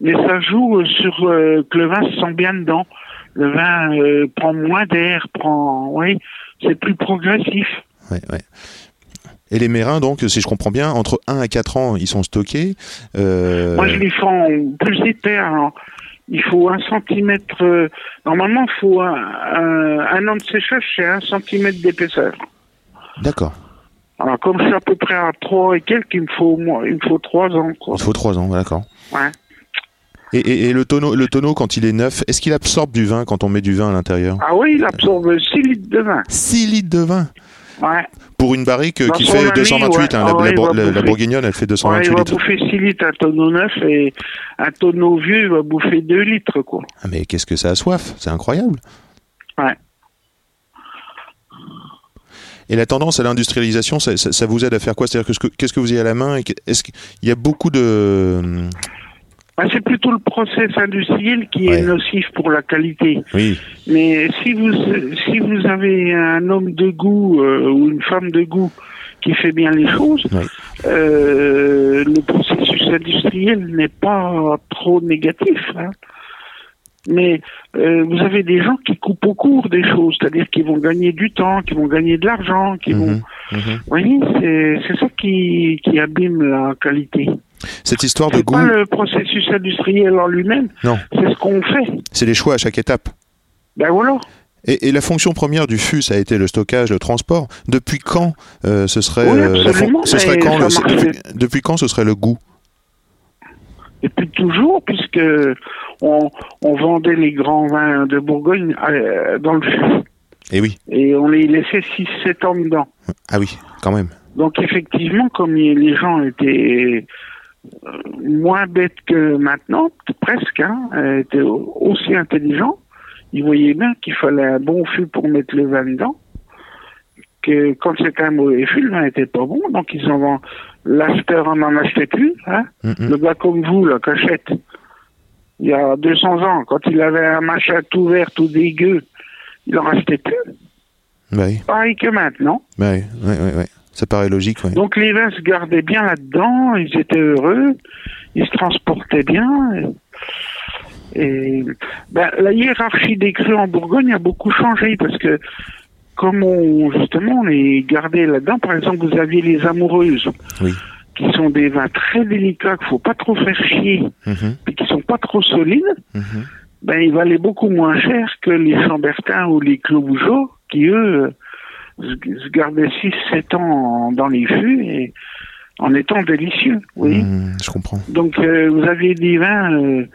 Mais ça joue euh, sur euh, que le vin se sent bien dedans. Le vin euh, prend moins d'air, prend, oui, c'est plus progressif. Ouais, ouais. Et les mérins, donc, si je comprends bien, entre 1 à 4 ans, ils sont stockés. Euh, Moi, je les fais en plus épais. alors. Il faut un centimètre. normalement, il faut un, un, un an de séchage, c'est un centimètre d'épaisseur. D'accord. Alors, comme suis à peu près à trois et quelques, il me faut au moins, il me faut trois ans, quoi. Il faut 3 ans, d'accord. Ouais. Et, et- et le, tonneau, le tonneau, quand il est neuf, est-ce qu'il absorbe du vin quand on met du vin à l'intérieur Ah oui, il absorbe 6 litres de vin. 6 litres de vin Ouais. Pour une barrique Dans qui fait ami, 228, ouais. hein, Ah la, il bouffer. bourguignonne, elle fait Ouais, 228 il va litres. bouffer 6 litres un tonneau neuf et un tonneau vieux, il va bouffer 2 litres, quoi. Ah, mais qu'est-ce que ça a soif? C'est incroyable. Ouais. Et la tendance à l'industrialisation, ça, ça- ça vous aide à faire quoi? C'est-à-dire que ce que- qu'est-ce que vous avez à la main Est-ce qu'il y a beaucoup de... Bah, c'est plutôt le process industriel qui Ouais. est nocif pour la qualité. Oui, Mais si vous si vous avez un homme de goût euh, ou une femme de goût qui fait bien les choses, Ouais. euh, le processus industriel n'est pas trop négatif. hein. Mais euh, vous avez des gens qui coupent au cours des choses, c'est-à-dire qu'ils vont gagner du temps, qui vont gagner de l'argent, qui vont. Mhm, mhm. Vous voyez, c'est c'est ça qui, qui abîme la qualité. Cette histoire de goût, pas le processus industriel en lui-même, Non. c'est ce qu'on fait. c'est les choix à chaque étape. Ben voilà. Et, et la fonction première du fût, ça a été le stockage, le transport. Depuis quand euh, ce serait Oui, euh, la fon- absolument, ce serait mais quand le- depuis, depuis quand ce serait le goût? Et puis toujours, puisque on, on vendait les grands vins de Bourgogne euh, dans le fût. Eh oui. Et on les laissait 6-7 ans dedans. Ah oui, quand même. Donc effectivement, comme les gens étaient moins bêtes que maintenant, presque, hein, étaient au- aussi intelligents, ils voyaient bien qu'il fallait un bon fût pour mettre le vin dedans. Que quand c'était un mauvais fût, le vin n'était pas bon, donc ils en vendent. L'acheteur en en achetait plus, hein. Le gars comme vous, là, qu'achète, il y a 200 ans, quand il avait un machin tout vert, tout dégueu, il en achetait plus. Oui, Pareil que maintenant. oui, ouais, ouais. Ça paraît logique. Donc les vins se gardaient bien là-dedans, ils étaient heureux, ils se transportaient bien. Et, et, ben, la hiérarchie des crus en Bourgogne a beaucoup changé parce que comme on, justement on les gardait là-dedans, par exemple vous aviez les amoureuses, Oui. qui sont des vins très délicats qu'il faut pas trop faire chier, Mhm, et qui sont pas trop solides. mhm. Ben ils valaient beaucoup moins cher que les Chambertins ou les Clos-Bougeot, qui eux se gardaient 6-7 ans dans les fûts et en étant délicieux. Oui. Mhm, je comprends. Donc euh, vous aviez des vins euh,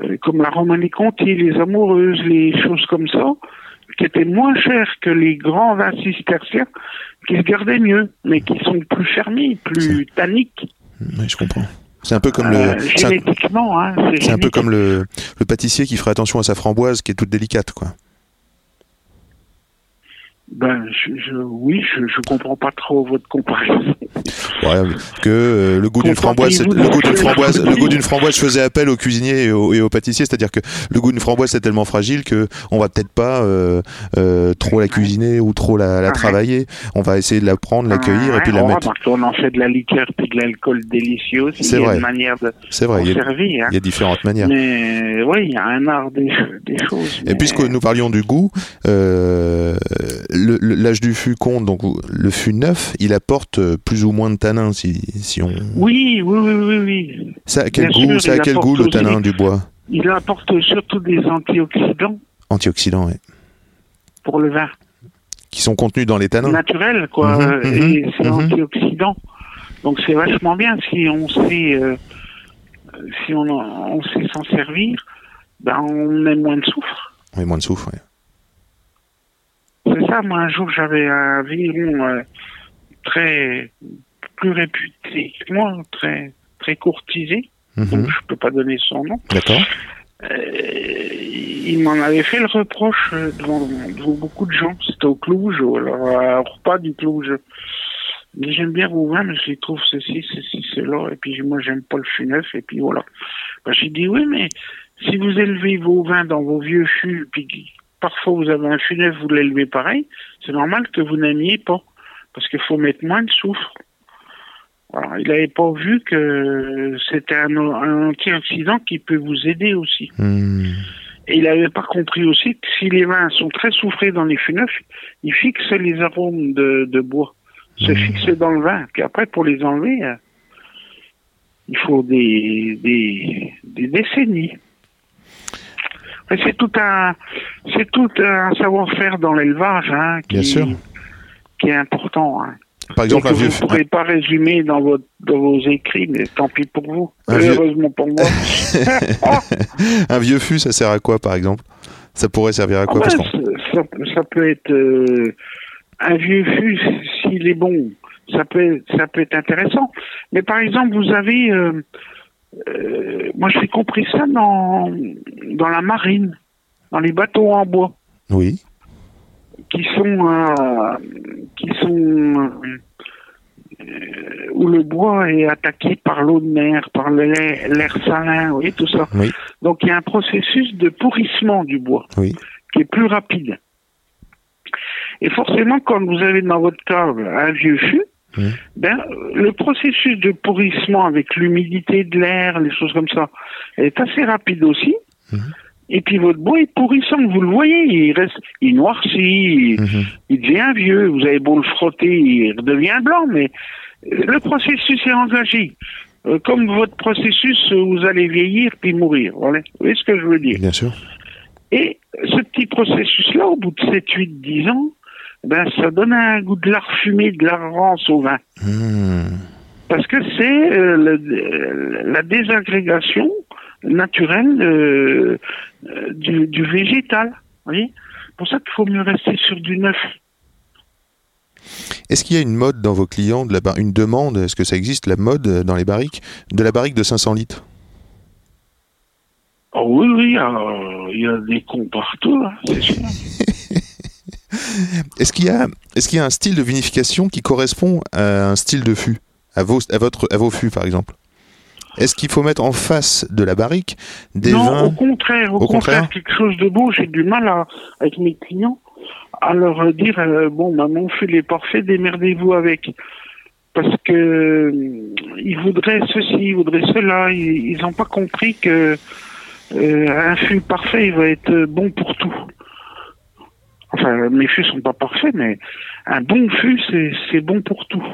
euh, comme la Romanée Conti, les Amoureuses, les choses comme ça, qui étaient moins chers que les grands vins cisterciens, qui se gardaient mieux, mais qui sont plus fermés, plus tanniques. Oui, je comprends. C'est un peu comme le. C'est un, génétiquement, hein, c'est un peu comme le, le pâtissier qui ferait attention à sa framboise qui est toute délicate, quoi. Ben, je, je- oui, je, je comprends pas trop votre comparaison. Ouais, que euh, le goût d'une framboise, le goût d'une framboise, le goût d'une framboise faisait appel au cuisinier et au, et au pâtissier, c'est-à-dire que le goût d'une framboise c'est tellement fragile que on va peut-être pas euh, euh, trop la cuisiner ou trop la, la travailler. On va essayer de la prendre, l'accueillir et puis la mettre. On en fait de la liqueur puis de l'alcool délicieux. C'est Il y a vrai. une manière de C'est vrai, il y, a, conserver. Hein. il y a différentes manières. Mais oui, il y a un art des, des choses. Et mais- puisque nous parlions du goût, euh, l'âge du fût compte, donc le fût neuf, il apporte euh, plus ou moins de tanin si, si on. Oui, oui, oui, oui, oui. Ça a quel Bien goût, sûr, ça a quel goût le tanin du bois? Il apporte surtout des antioxydants Antioxydants, ouais. pour le vin. qui sont contenus dans les tanins. Naturel, quoi. Mhm, euh, mhm, et c'est mhm. antioxydant. Donc c'est vachement bien si on sait, euh, si on, on sait s'en servir, ben on met moins de soufre. Oui, moins de souffle, ouais. C'est ça, moi un jour j'avais un vigneron euh, très plus réputé que moi, très très courtisé, Mhm. donc je peux pas donner son nom. D'accord. Euh, il m'en avait fait le reproche euh, devant, devant beaucoup de gens. C'était au Clouge, alors euh, au repas du Clouge. Mais j'aime bien vos vins, mais je trouve ceci, ceci, cela. Et puis moi, j'aime pas le fût neuf. Et puis voilà. Ben, J'ai dit oui, mais si vous élevez vos vins dans vos vieux fûts, puis parfois vous avez un neuf, vous l'élevez pareil, c'est normal que vous n'aimiez pas. Parce qu'il faut mettre moins de soufre. Il n'avait pas vu que c'était un, un antioxydant qui peut vous aider aussi. Hmm. Et il n'avait pas compris aussi que si les vins sont très soufrés dans les fûts neufs, ils fixent les arômes de, de bois, se Mhm. fixent dans le vin. Puis après, pour les enlever, euh, il faut des, des, des décennies. C'est tout un, c'est tout un savoir-faire dans l'élevage, hein, qui, Bien sûr. qui est important. hein. Par exemple, un vieux, vous ne pourrez pas résumer dans, votre, dans vos écrits, mais tant pis pour vous. Un vieux- Heureusement pour moi. un vieux fût, ça sert à quoi, par exemple? Ça pourrait servir à quoi Ah ben, qu'on- ça, ça peut être euh, un vieux fût, s'il est bon, ça peut, ça peut être intéressant. Mais par exemple, vous avez, euh, euh, moi j'ai compris ça dans, dans la marine, dans les bateaux en bois, Oui. qui sont, euh, qui sont euh, où le bois est attaqué par l'eau de mer, par l'air salin, vous voyez tout ça. Oui. Donc il y a un processus de pourrissement du bois Oui. qui est plus rapide. Et forcément, quand vous avez dans votre table un vieux fût, Mhm. ben, le processus de pourrissement avec l'humidité de l'air, les choses comme ça, est assez rapide aussi. Mhm. Et puis votre bois est pourrissant, vous le voyez, il reste, il noircit, il, il devient vieux. Vous avez beau le frotter, il redevient blanc, mais euh, le processus est engagé. Euh, Comme votre processus, vous allez vieillir puis mourir. Voilà. Vous voyez ce que je veux dire Bien sûr. et ce petit processus-là, au bout de 7, 8, 10 ans, ben, ça donne un goût de lard fumé, de lard rance au vin. Hmm. Parce que c'est euh, le- la désagrégation naturelle euh, euh, du, du végétal. C'est pour ça qu'il faut mieux rester sur du neuf. Est-ce qu'il y a une mode dans vos clients, de la bar- une demande, est-ce que ça existe, la mode euh, dans les barriques, de la barrique de 500 litres? Oh oui, oui, euh, il y a des cons partout, hein, c'est sûr. Est-ce qu'il y, a- est-ce qu'il y a un style de vinification qui correspond à un style de fût? À vos, à, votre, à vos fûts, par exemple Est-ce qu'il faut mettre en face de la barrique des non, vins? au contraire, au, Au contraire, contraire quelque chose de beau. J'ai du mal à, avec mes clients à leur dire euh, bon, bah, mon fil est parfait, démerdez-vous avec. Parce que euh, ils voudraient ceci, ils voudraient cela. Ils n'ont pas compris que euh, un fût parfait, il va être bon pour tout. Enfin, mes fûts sont pas parfaits, mais un bon fût, c'est bon pour tout.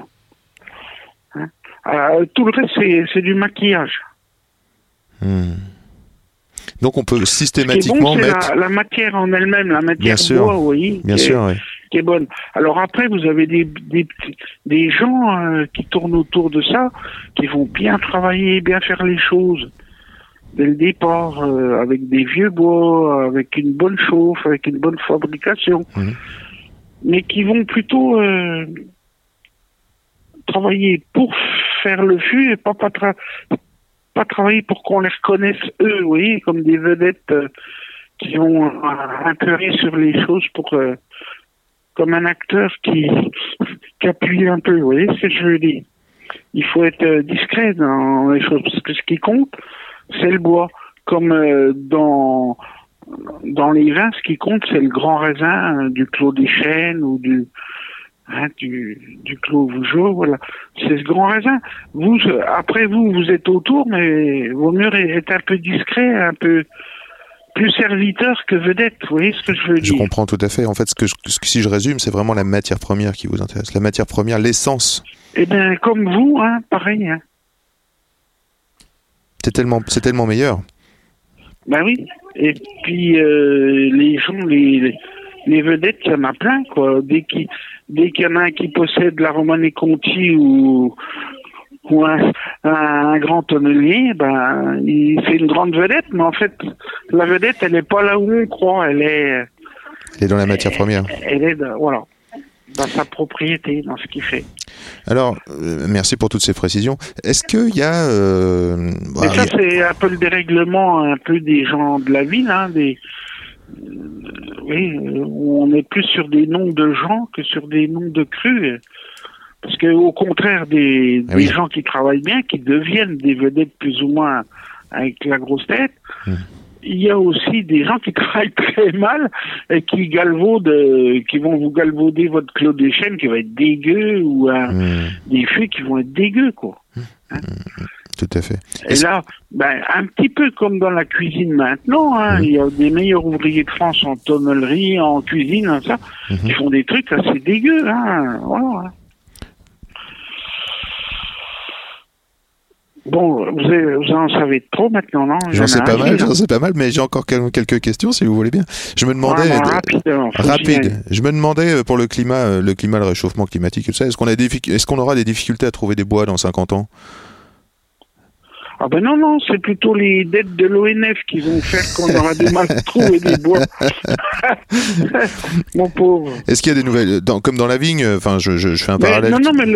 Hein? Euh, tout le reste, c'est du maquillage. Hmm. Donc on peut Ce qui est systématiquement bon, c'est mettre... la, la matière en elle-même, la matière Bien sûr. bois, voyez, Bien qui, est, sûr, oui. qui est bonne. Alors après, vous avez des, des gens euh, qui tournent autour de ça, qui vont bien travailler, bien faire les choses dès le départ, euh, avec des vieux bois, avec une bonne chauffe, avec une bonne fabrication, Mhm. mais qui vont plutôt euh, travailler pour faire le fût et pas, pas, tra- pas travailler pour qu'on les reconnaisse eux, vous voyez, comme des vedettes euh, qui ont un intérêt sur les choses pour euh, comme un acteur qui, qui appuie un peu, vous voyez ce que je veux dire. Il faut être euh, discret dans les choses, parce que ce qui compte, c'est le bois. Comme euh, dans dans les vins, ce qui compte, c'est le grand raisin euh, du Clos des Chênes ou du hein, du, du Clos Vougeot, voilà. C'est ce grand raisin. Vous, euh, après vous, vous êtes autour, mais vaut mieux être un peu discret, un peu plus serviteur que vedette. Vous voyez ce que je veux Je dire? comprends tout à fait. En fait, ce que, je- ce que- si je résume, c'est vraiment la matière première qui vous intéresse. La matière première, l'essence. Eh bien, comme vous, hein, pareil. Hein. C'est tellement, c'est tellement meilleur. Ben oui. Et puis euh, les gens, les, les- vedettes, il y en a plein, quoi. Dès qu'il dès qu'il y en a un qui possède la Romanée Conti ou ou un, un grand tonnelier, ben il c'est une grande vedette, mais en fait la vedette, elle n'est pas là où on croit, elle est Elle est dans la matière première. elle est voilà dans sa propriété, dans ce qu'il fait. Alors, euh, merci pour toutes ces précisions. Est-ce qu'il y a... euh, bah, Mais ça, a- c'est un peu le dérèglement un peu des gens de la ville, hein, des, euh, oui, où on est plus sur des noms de gens que sur des noms de crus. Parce que au contraire des, Ah des oui. gens qui travaillent bien, qui deviennent des vedettes plus ou moins avec la grosse tête, Hmm. Il y a aussi des gens qui travaillent très mal et qui galvaudent, euh, qui vont vous galvauder votre Claude des Chênes qui va être dégueu ou un- Hmm, des fûts qui vont être dégueux, quoi. tout à fait. Et là, ben, un petit peu comme dans la cuisine maintenant, hein, Mhm. il y a des meilleurs ouvriers de France en tonnellerie, en cuisine, hein, ça, qui font des trucs assez dégueux. Hein, voilà. Bon, vous, vous en savez trop maintenant, non? J'en sais pas mal, j'en sais pas mal, mais j'ai encore quel- quelques questions si vous voulez bien. Je me demandais. Rapide. Je me demandais euh, pour le climat, euh, le climat, le réchauffement climatique, tout ça, est-ce qu'on a est-ce qu'on aura des difficultés à trouver des bois dans 50 ans? Ah ben non, non, c'est plutôt les dettes de l'ONF qui vont faire qu'on aura du mal à trouver des bois. Mon pauvre. Est-ce qu'il y a des nouvelles, dans- comme dans la vigne, euh, enfin, je, je- je fais un Mais parallèle. non, non, mais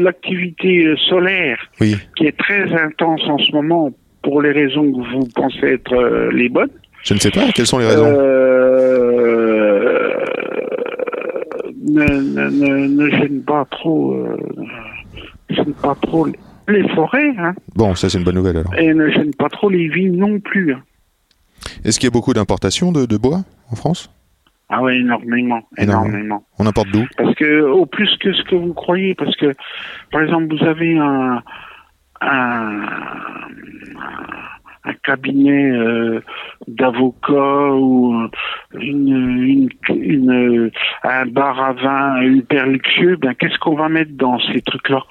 l'activité euh, solaire, Oui. qui est très intense en ce moment, pour les raisons que vous pensez être euh, les bonnes, Je ne sais pas. Quelles sont les raisons euh, ne, ne, ne, ne gêne pas trop, euh, ne gêne pas trop les- les forêts, hein, Bon, ça c'est une bonne nouvelle alors. et ne gêne pas trop les vignes non plus. hein. Est-ce qu'il y a beaucoup d'importations de, de bois en France? Ah oui, énormément, Énormément. énormément. On importe d'où? Parce que, au plus que ce que vous croyez, parce que, par exemple, vous avez un, un, un cabinet euh, d'avocats ou une, une, une- un bar à vin hyper luxueux, ben, qu'est-ce qu'on va mettre dans ces trucs-là?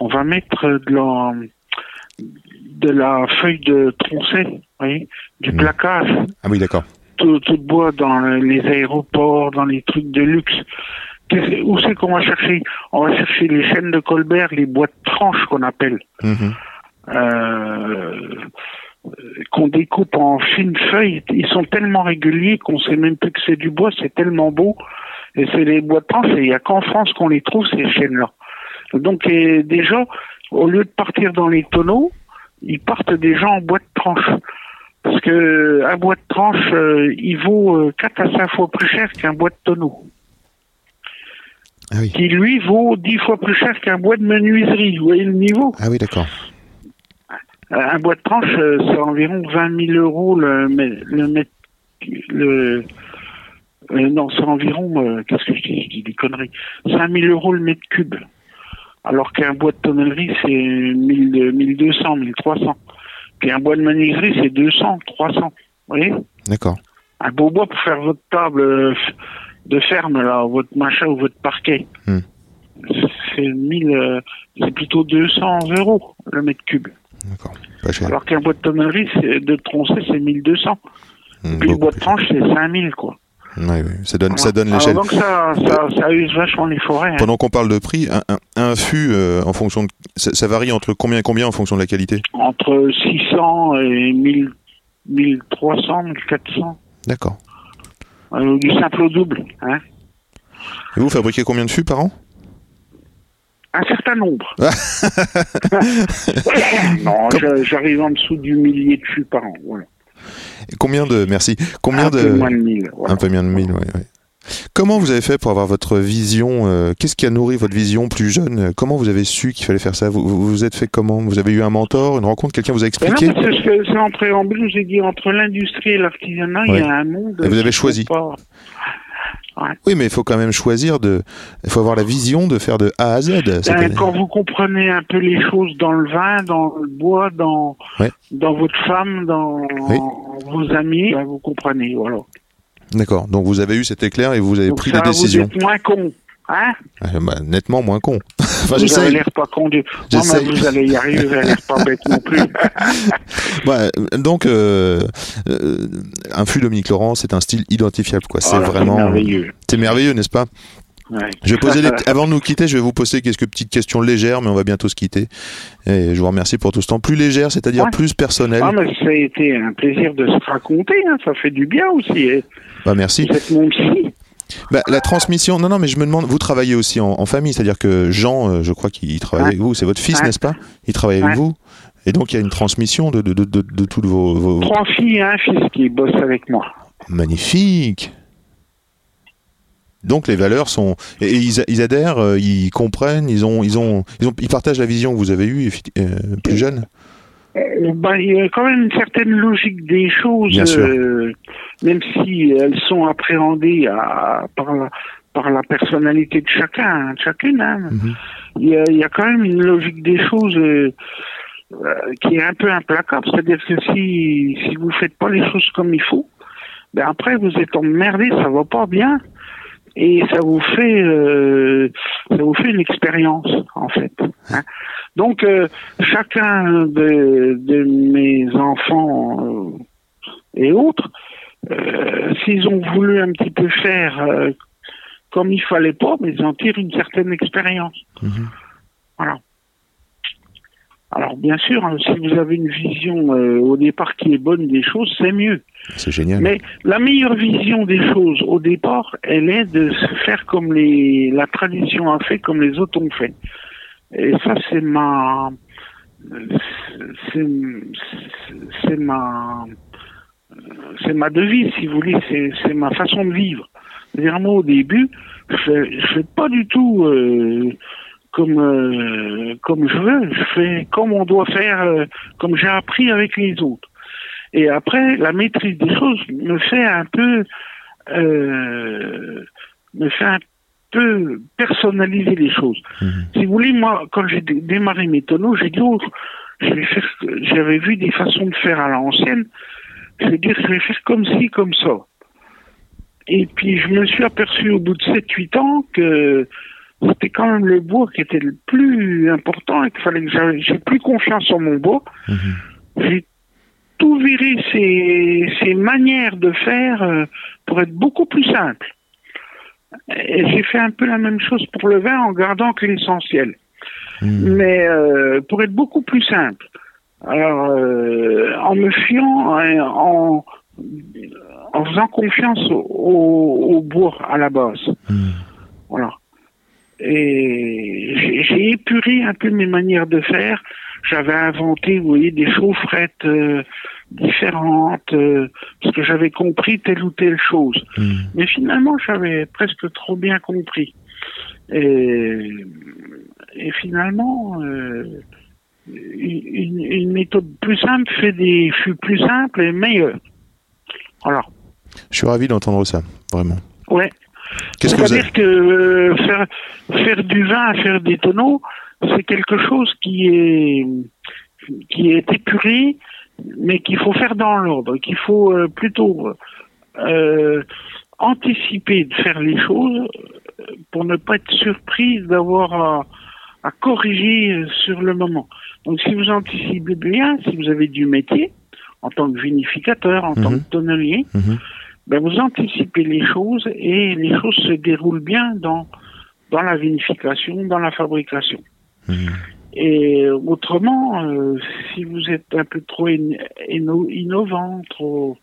On va mettre de la, de la feuille de troncet, vous voyez, du Mhm. placage Ah oui, d'accord. tout, bois dans les aéroports, dans les trucs de luxe. Où c'est qu'on va chercher? On va chercher les chaînes de Colbert, les bois de tranches qu'on appelle, Mhm. euh, qu'on découpe en fines feuilles. Ils sont tellement réguliers qu'on sait même plus que c'est du bois, c'est tellement beau. Et c'est les bois de tranches, et il n'y a qu'en France qu'on les trouve, ces chaînes-là. Donc et déjà, au lieu de partir dans les tonneaux, ils partent déjà en bois de tranche. Parce que un bois de tranche, euh, il vaut euh, 4 à 5 fois plus cher qu'un bois de tonneau. Ah oui. Qui lui vaut 10 fois plus cher qu'un bois de menuiserie. Vous voyez le niveau? Ah oui, d'accord. Euh, Un bois de tranche, euh, c'est environ 20 000 euros le, le mètre. Le, euh, non, c'est environ, euh, qu'est-ce que je dis? Je dis des conneries. 5 000 euros le mètre cube. Alors qu'un bois de tonnellerie, c'est 1000, 1200, 1300. Puis un bois de menuiserie, c'est 200, 300. Vous voyez? D'accord. un beau bois pour faire votre table euh, de ferme, là, votre machin ou votre parquet. Hmm. C'est 1000, euh, c'est plutôt 200 euros le mètre cube. D'accord. Pas cher. Alors qu'un bois de tonnerie, c'est- de troncer, c'est 1200. Mhm, Puis le bois de tranche, c'est 5000, quoi. Ouais, ouais. Ça donne, ça Voilà. donne l'échelle. donc ça, ça, ça use vachement les forêts. hein. Pendant qu'on parle de prix, un, un, un fût euh, en fonction de, ça, ça varie entre combien et combien en fonction de la qualité? Entre 600 et 1000, 1300, 1400. D'accord. Euh, du simple au double. Hein. Et vous fabriquez combien de fûts par an? Un certain nombre. non, j'a- j'arrive en dessous du millier de fûts par an. Voilà. Et Combien de merci Combien un de peu moins de 1000. voilà. un peu moins de mille, ouais, ouais. Comment vous avez fait pour avoir votre vision euh, Qu'est-ce qui a nourri votre vision plus jeune? Comment vous avez su qu'il fallait faire ça? Vous, vous vous êtes fait comment? Vous avez eu un mentor, une rencontre Quelqu'un vous a Ben non, expliqué? c'est ce que c'est en préambule, j'ai dit entre l'industrie et l'artisanat, il y a un monde. Et vous avez choisi. pas- Oui, mais il faut quand même choisir de. Il faut avoir la vision de faire de A à Z. Ben, quand vous comprenez un peu les choses dans le vin, dans le bois, dans, Ouais. dans votre femme, dans Oui. vos amis, ben, vous comprenez, voilà. D'accord. Donc vous avez eu cet éclair et vous avez Donc pris des décisions. Vous êtes moins con, hein? Ah, bah, nettement moins con. enfin, Vous avez l'air pas con du... Non, J'essaye. mais vous allez y arriver, vous avez l'air pas bête non plus. Ouais, donc, euh, euh, un fût Dominique Laurent, c'est un style identifiable. quoi. C'est vraiment. merveilleux. C'est merveilleux, n'est-ce pas? Ouais. Je vais poser les- Avant de nous quitter, je vais vous poser quelques petites questions légères, mais on va bientôt se quitter. Et je vous remercie pour tout ce temps. Plus légère, c'est-à-dire Ouais. plus personnel. Ah, mais ça a été un plaisir de se raconter, hein, ça fait du bien aussi. hein. Bah, merci. Vous êtes mon psy. Bah, la transmission, non, non, mais je me demande, vous travaillez aussi en, en famille, c'est-à-dire que Jean, euh, je crois qu'il travaille Ouais. avec vous, c'est votre fils, Ouais. n'est-ce pas? Il travaille avec vous Et donc il y a une transmission de, de, de, de, de toutes vos, vos- Trois filles et un fils qui bossent avec moi. Magnifique donc les valeurs sont et, et ils, ils adhèrent, euh, ils comprennent, ils ont, ils ont, ils ont, ils partagent la vision que vous avez eue euh, plus jeune. Ben, il y a quand même une certaine logique des choses, Bien sûr. euh, même si elles sont appréhendées à- par, la, par la personnalité de chacun, hein, de chacune. hein. Mhm. Il, y a, il y a quand même une logique des choses euh, euh, qui est un peu implacable. C'est-à-dire que si, si vous faites pas les choses comme il faut, ben après vous êtes emmerdé, ça va pas bien. Et ça vous fait, euh, ça vous fait une expérience en fait. hein. Donc, euh, chacun de, de mes enfants euh, et autres, s'ils ont voulu un petit peu faire euh, comme il fallait pas, mais ils en tirent une certaine expérience. Mhm. Voilà. Alors, bien sûr, hein, si vous avez une vision euh, au départ qui est bonne des choses, c'est mieux. C'est génial. Mais la meilleure vision des choses au départ, elle est de se faire comme les, la tradition a fait, comme les autres ont fait. Et ça, c'est ma, c'est ma, c'est ma devise, si vous voulez, c'est, ma façon de vivre. C'est-à-dire, moi, au début, je je fais pas du tout euh, comme euh, comme je veux. Je fais comme on doit faire, euh, comme j'ai appris avec les autres. Et après, la maîtrise des choses me fait un peu, me fait un peu personnaliser les choses. Mhm. Si vous voulez, moi, quand j'ai dé- démarré mes tonneaux, j'ai dit, oh, j'avais vu des façons de faire à l'ancienne. Vais dire, je vais faire comme ci, comme ça. Et puis, je me suis aperçu au bout de 7-8 ans que c'était quand même le bois qui était le plus important et qu'il fallait que j'avais- j'ai plus confiance en mon bois. Mhm. J'ai tout viré ces, ces manières de faire euh, pour être beaucoup plus simple. Et j'ai fait un peu la même chose pour le vin en gardant que l'essentiel. Mhm. Mais euh, pour être beaucoup plus simple. Alors, euh, en me fiant, hein, en, en faisant confiance au, au, bois à la base. Mhm. Voilà. Et j'ai- épuré un peu mes manières de faire. J'avais inventé, vous voyez, des chaufferettes euh, différentes, euh, parce que j'avais compris telle ou telle chose. Mhm. Mais finalement, j'avais presque trop bien compris. Et, et finalement, euh, une, une méthode plus simple fait des fûts plus simples et meilleurs. Voilà. Je suis ravi d'entendre ça, vraiment. Ouais. Qu'est-ce que C'est-à-dire que euh, faire, faire du vin, faire des tonneaux, c'est quelque chose qui est qui est épuré, mais qu'il faut faire dans l'ordre, qu'il faut euh, plutôt euh, anticiper de faire les choses pour ne pas être surpris d'avoir à, à corriger sur le moment. Donc si vous anticipez bien, si vous avez du métier, en tant que vinificateur, en tant Mhm. que tonnelier, Mhm. ben vous anticipez les choses et les choses se déroulent bien dans, dans la vinification, dans la fabrication. Mhm. Et autrement, euh, si vous êtes un peu trop in- inno- innovant, trop,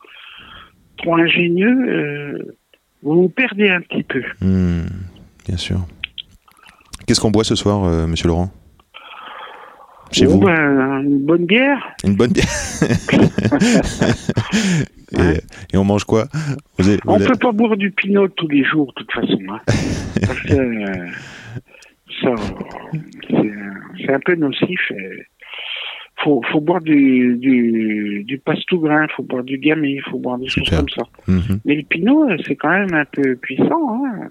trop ingénieux, euh, vous vous perdez un petit peu. Mhm. Bien sûr. Qu'est-ce qu'on boit ce soir, euh, monsieur Laurent? Chez Bon, vous ben, une bonne bière. Une bonne bière et, et on mange quoi? Vous avez- vous On avez- peut pas boire du pinot tous les jours, de toute façon. hein. Parce que euh, ça, c'est un peu nocif. et Faut, faut boire du, du, du passe-tout-grain, faut boire du gamay, faut boire des choses comme ça. Mhm. Mais le pinot, euh, c'est quand même un peu puissant. Hein.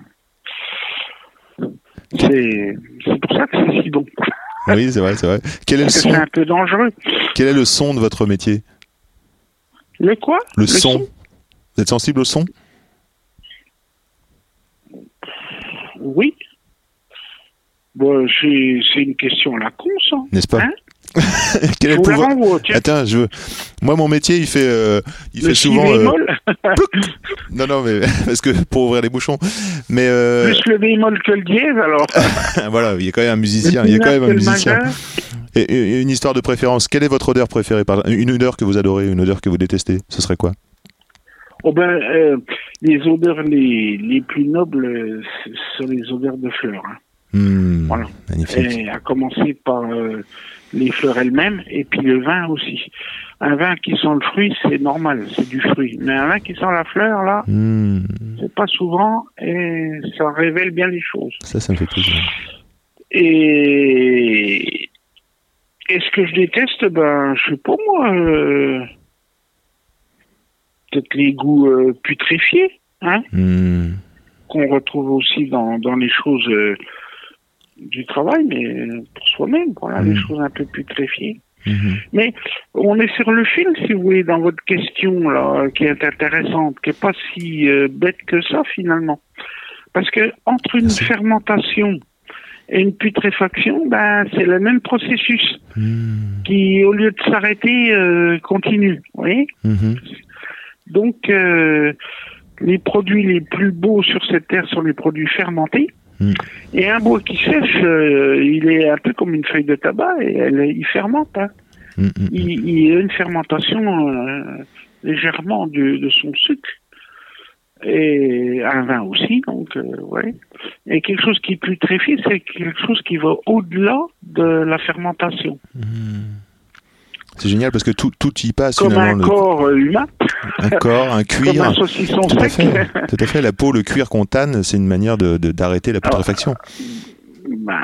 C'est c'est pour ça que c'est si bon. Oui, c'est vrai, c'est vrai. Quel est, le son, c'est un peu dangereux. quel est le son de votre métier? Le quoi? Le, son? Vous êtes sensible au son? Oui. Bon, c'est c'est une question à la con, ça. N'est-ce pas? Hein? Quel est le pouvoir. Attends, je veux... Moi, mon métier, il fait, euh, il Le fait souvent. euh, Non, non, mais parce que pour ouvrir les bouchons. Mais euh, plus le bémol que le dièse, alors. voilà, il y a quand même un musicien. Il y a quand même un musicien. Et, une histoire de préférence. Quelle est votre odeur préférée par... Une odeur que vous adorez, une odeur que vous détestez. Ce serait quoi? Oh ben, les odeurs les, les plus nobles sont les odeurs de fleurs. hein. Hmm, Voilà. Magnifique. Et à commencer par les fleurs elles-mêmes et puis le vin aussi. Un vin qui sent le fruit, c'est normal, c'est du fruit. Mais un vin qui sent la fleur, là, Hmm, c'est pas souvent et ça révèle bien les choses. ça, ça me fait plaisir. Et, et ce que je déteste, ben, je sais pas moi, euh, peut-être les goûts euh, putréfiés, hein, Hmm, qu'on retrouve aussi dans, dans les choses euh, du travail, mais pour soi-même, voilà, Mhm. les choses un peu putréfiées. mhm. Mais on est sur le fil, si vous voulez, dans votre question là, qui est intéressante, qui est pas si euh, bête que ça finalement, parce que entre une fermentation Et une putréfaction, ben, c'est le même processus Hmm. qui, au lieu de s'arrêter, euh, continue. Vous voyez Mhm. Donc, euh, les produits les plus beaux sur cette terre sont les produits fermentés. Et un bois qui sèche, euh, il est un peu comme une feuille de tabac et elle, il fermente. hein. Mm, mm, mm. Il, il y a une fermentation euh, légèrement du- de son sucre. Et un vin aussi, donc, euh, ouais. Et quelque chose qui putréfie, c'est quelque chose qui va au-delà de la fermentation. C'est génial parce que tout, tout y passe Comme finalement. un le- corps humain, un corps, un comme cuir. un saucisson Tout à fait. Tout à fait. La peau, le cuir qu'on tanne, c'est une manière de d'arrêter la putréfaction. Bah,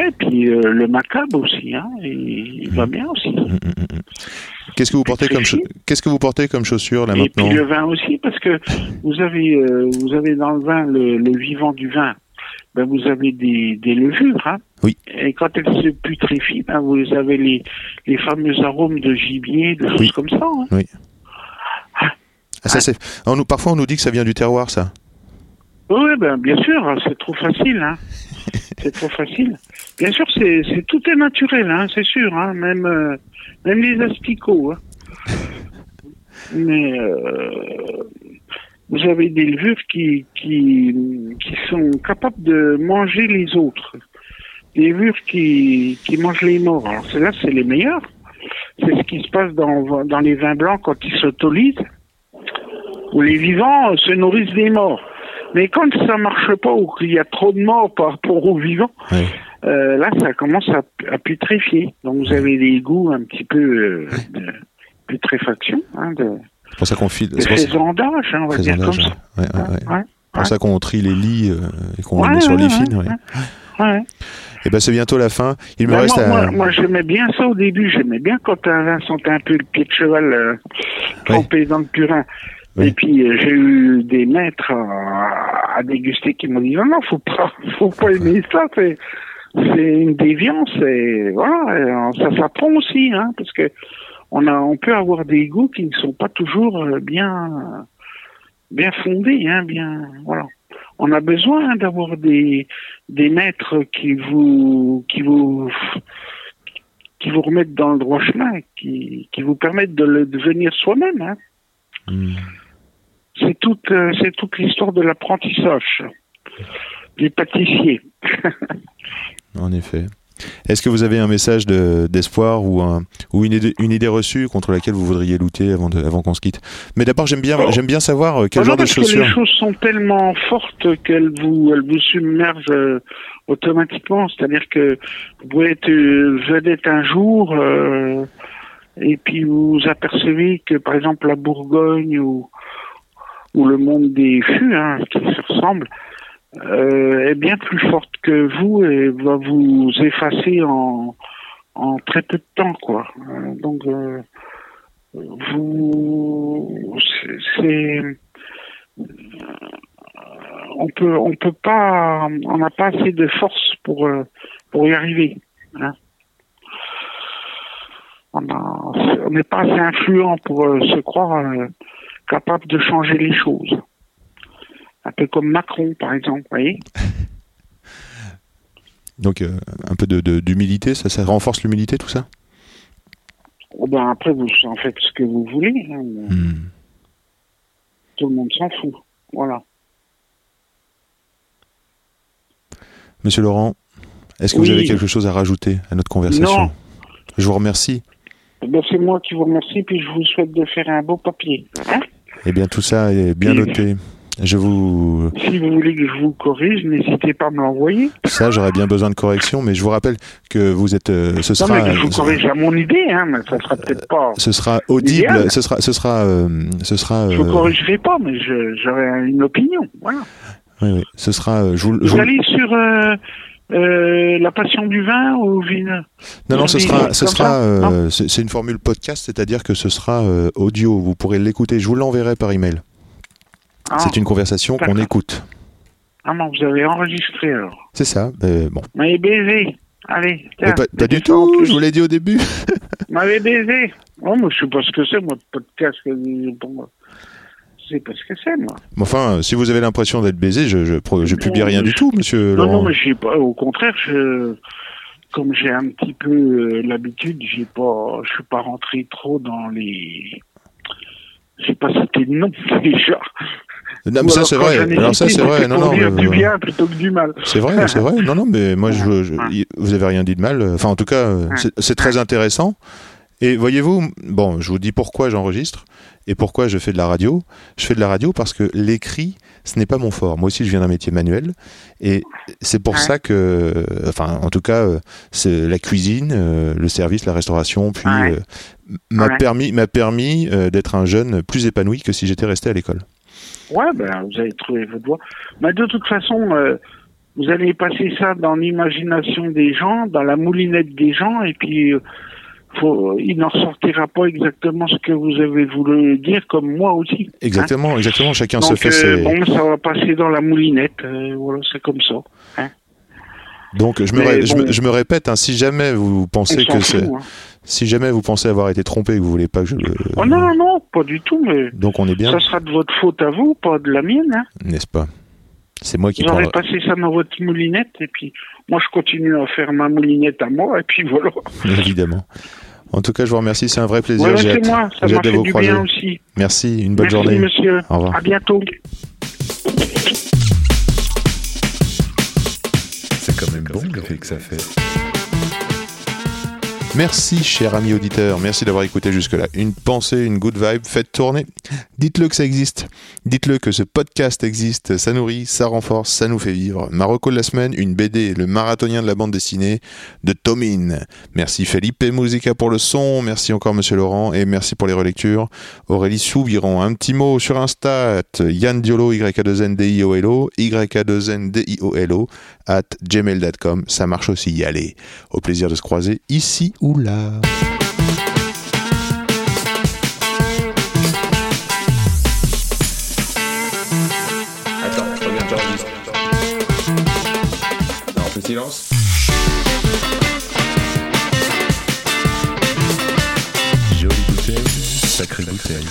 et puis euh, le macabre aussi, hein, il, il va bien aussi. Mm, mm, mm, mm. Qu'est-ce que vous portez comme qu'est-ce que vous portez comme chaussures là Et maintenant puis le vin aussi, parce que vous avez, euh, vous avez dans le vin le, le vivant du vin. Ben, vous avez des, des levures, hein. Oui. Et quand elles se putréfient, ben, vous avez les, les fameux arômes de gibier, de choses Oui. comme ça. hein. Ah, ça, c'est- on nous, parfois on nous dit que ça vient du terroir, ça. Oui, ben, bien sûr, c'est trop facile. Hein. c'est trop facile. Bien sûr, c'est, tout est naturel, hein, c'est sûr. Hein, même, euh, même les asticots. Hein. Mais euh, vous avez des levures qui, qui, qui sont capables de manger les autres. Des levures qui, qui mangent les morts. Alors, celles-là, c'est les meilleures. C'est ce qui se passe dans, dans les vins blancs quand ils s'autolisent, où les vivants se nourrissent des morts. Mais quand ça marche pas ou qu'il y a trop de morts par rapport aux vivants, euh, là, ça commence à, à putréfier. Donc, vous avez des goûts un petit peu euh, de putréfaction, hein, de, C'est pour ça qu'on file. C'est faisandage, hein, on va dire comme ça. ouais. Ouais, ouais, ouais. Ouais, C'est pour ça qu'on trie les lits euh, et qu'on les met sur les ouais, Et ben c'est bientôt la fin. Il me Ben, reste moi, à. moi, moi, j'aimais bien ça au début. J'aimais bien quand un vin sentait un peu le pied de cheval euh, trempé dans le purin. Oui. Et puis euh, j'ai eu des maîtres à, à déguster qui m'ont dit non non faut pas faut pas aimer ça c'est c'est une déviance et voilà euh, ça s'apprend aussi hein parce que on a on peut avoir des goûts qui ne sont pas toujours euh, bien bien fondés hein bien voilà on a besoin d'avoir des des maîtres qui vous qui vous qui vous remettent dans le droit chemin, qui, qui vous permettent de le devenir soi-même. Hein. Hmm. C'est toute, euh, c'est toute l'histoire de l'apprentissage des pâtissiers. En effet. Est-ce que vous avez un message de- d'espoir ou, un- ou une, idée, une idée reçue contre laquelle vous voudriez lutter avant, de- avant qu'on se quitte? Mais d'abord, j'aime bien, j'aime bien savoir euh, quel Voilà, genre de parce que chaussures. les choses sont tellement fortes qu'elles vous, elles vous submergent euh, automatiquement. C'est-à-dire que vous pouvez être euh, vedette un jour euh, et puis vous apercevez que, par exemple, la Bourgogne ou, ou le monde des fûts, hein, qui se ressemblent, euh, est bien plus forte que vous et va vous effacer en, en très peu de temps, quoi. Euh, donc, euh, vous, c'est- c'est, on peut, on peut pas, on n'a pas assez de force pour euh, pour y arriver. hein. On n'est pas assez influent pour euh, se croire euh, capable de changer les choses. Un peu comme Macron, par exemple, vous voyez. Donc euh, un peu de- de- d'humilité, ça, ça renforce l'humilité, tout ça? Oh ben après, vous en faites ce que vous voulez. hein, Hmm. Tout le monde s'en fout. Voilà. Monsieur Laurent, est-ce que Oui. vous avez quelque chose à rajouter à notre conversation? Non. Je vous remercie. Eh Ben, c'est moi qui vous remercie, puis je vous souhaite de faire un beau papier. hein? Eh bien, tout ça est bien Oui. noté. Je vous. Si vous voulez que je vous corrige, n'hésitez pas à me l'envoyer. Ça, j'aurais bien besoin de correction, mais je vous rappelle que vous êtes. euh, ce Non, sera. mais que je vous corrige à mon idée, hein, mais ça sera peut-être pas. Ce sera audible. Idéal. Ce sera. Ce sera. euh, ce sera. Je vous euh, corrigerai pas, mais j'aurai une opinion. Voilà. oui, oui. Ce sera. euh, je vous, allez sur euh, la passion du vin ou vin Non, non, ce sera. Ce sera. euh, c'est c'est une formule podcast, c'est-à-dire que ce sera euh, audio. Vous pourrez l'écouter. Je vous l'enverrai par email. Ah, C'est une conversation qu'on écoute. ah non, vous avez enregistré alors. C'est ça. euh, bon. M'avez baisé. Allez, Mais tiens. pas, pas du tout. Je vous l'ai dit au début. M'avez baisé. Oh, moi, je sais pas ce que c'est, moi, podcast. que- Bon, sais pas ce que c'est, moi. Mais Enfin, si vous avez l'impression d'être baisé, je, je, je publie Non, rien mais du je- tout, monsieur Non, Laurent. non, mais j'ai pas. Au contraire, je, comme j'ai un petit peu euh, l'habitude, j'ai pas, je suis pas rentré trop dans les. J'ai pas cité de nom déjà. Non, mais ça c'est vrai. Alors ça c'est vrai. Non, non. dire mais- du bien plutôt que du mal. C'est vrai, c'est vrai. Non, non, mais moi, je, vous avez rien dit de mal. Enfin, en tout cas, euh, c'est- très intéressant. Et voyez-vous, bon, je vous dis pourquoi j'enregistre et pourquoi je fais de la radio. Je fais de la radio parce que l'écrit, ce n'est pas mon fort. Moi aussi, je viens d'un métier manuel, et c'est pour Ouais. ça que, euh, enfin, en tout cas, euh, c'est la cuisine, le service, la restauration, puis Ouais. m'a Ouais. permis, permis d'être un jeune plus épanoui que si j'étais resté à l'école. Ouais, ben, vous avez trouvé votre voie. Mais de toute façon, euh, vous allez passer ça dans l'imagination des gens, dans la moulinette des gens, et puis euh, faut, il n'en sortira pas exactement ce que vous avez voulu dire, comme moi aussi. hein. Exactement, exactement. Chacun se fait euh, ses. bon, ça va passer dans la moulinette. voilà, c'est comme ça. Donc je me, je, me, je me répète, hein, si jamais vous pensez que c'est, hein. Si jamais vous pensez avoir été trompé et que vous voulez pas que je, le- Oh non, non, non, pas du tout, mais donc on est bien, ça sera de votre faute à vous, pas de la mienne. Hein. n'est-ce pas? C'est moi qui Vous aurez passé ça dans votre moulinette, et puis moi, je continue à faire ma moulinette à moi, et puis voilà. Évidemment. En tout cas, je vous remercie, c'est un vrai plaisir. Voilà, j'ai c'est hâte, moi, ça j'ai m'a hâte de fait vous du croiser. bien aussi. Merci, une bonne Merci, journée. monsieur. Au revoir. À bientôt. C'est quand même bon l'effet que ça fait. Merci, cher ami auditeur. Merci d'avoir écouté jusque-là. Une pensée, une good vibe, faites tourner. Dites-le que ça existe. Dites-le que ce podcast existe. Ça nourrit, ça renforce, ça nous fait vivre. Marocco de la semaine, une BD, le marathonien de la bande dessinée de Tomine. Merci Felipe Musica pour le son. Merci encore, monsieur Laurent. Et merci pour les relectures. Aurélie Soubiron, un petit mot sur Insta. Yann Diolo, Y-A-2-N-D-I-O-L-O, Y-A-2-N-D-I-O-L-O, at gmail.com. Ça marche aussi. Allez. Au plaisir de se croiser ici ou là. Attends, reviens, j'enregistre. Non, on fait silence. Jolie bouteille, sacrée bouteille.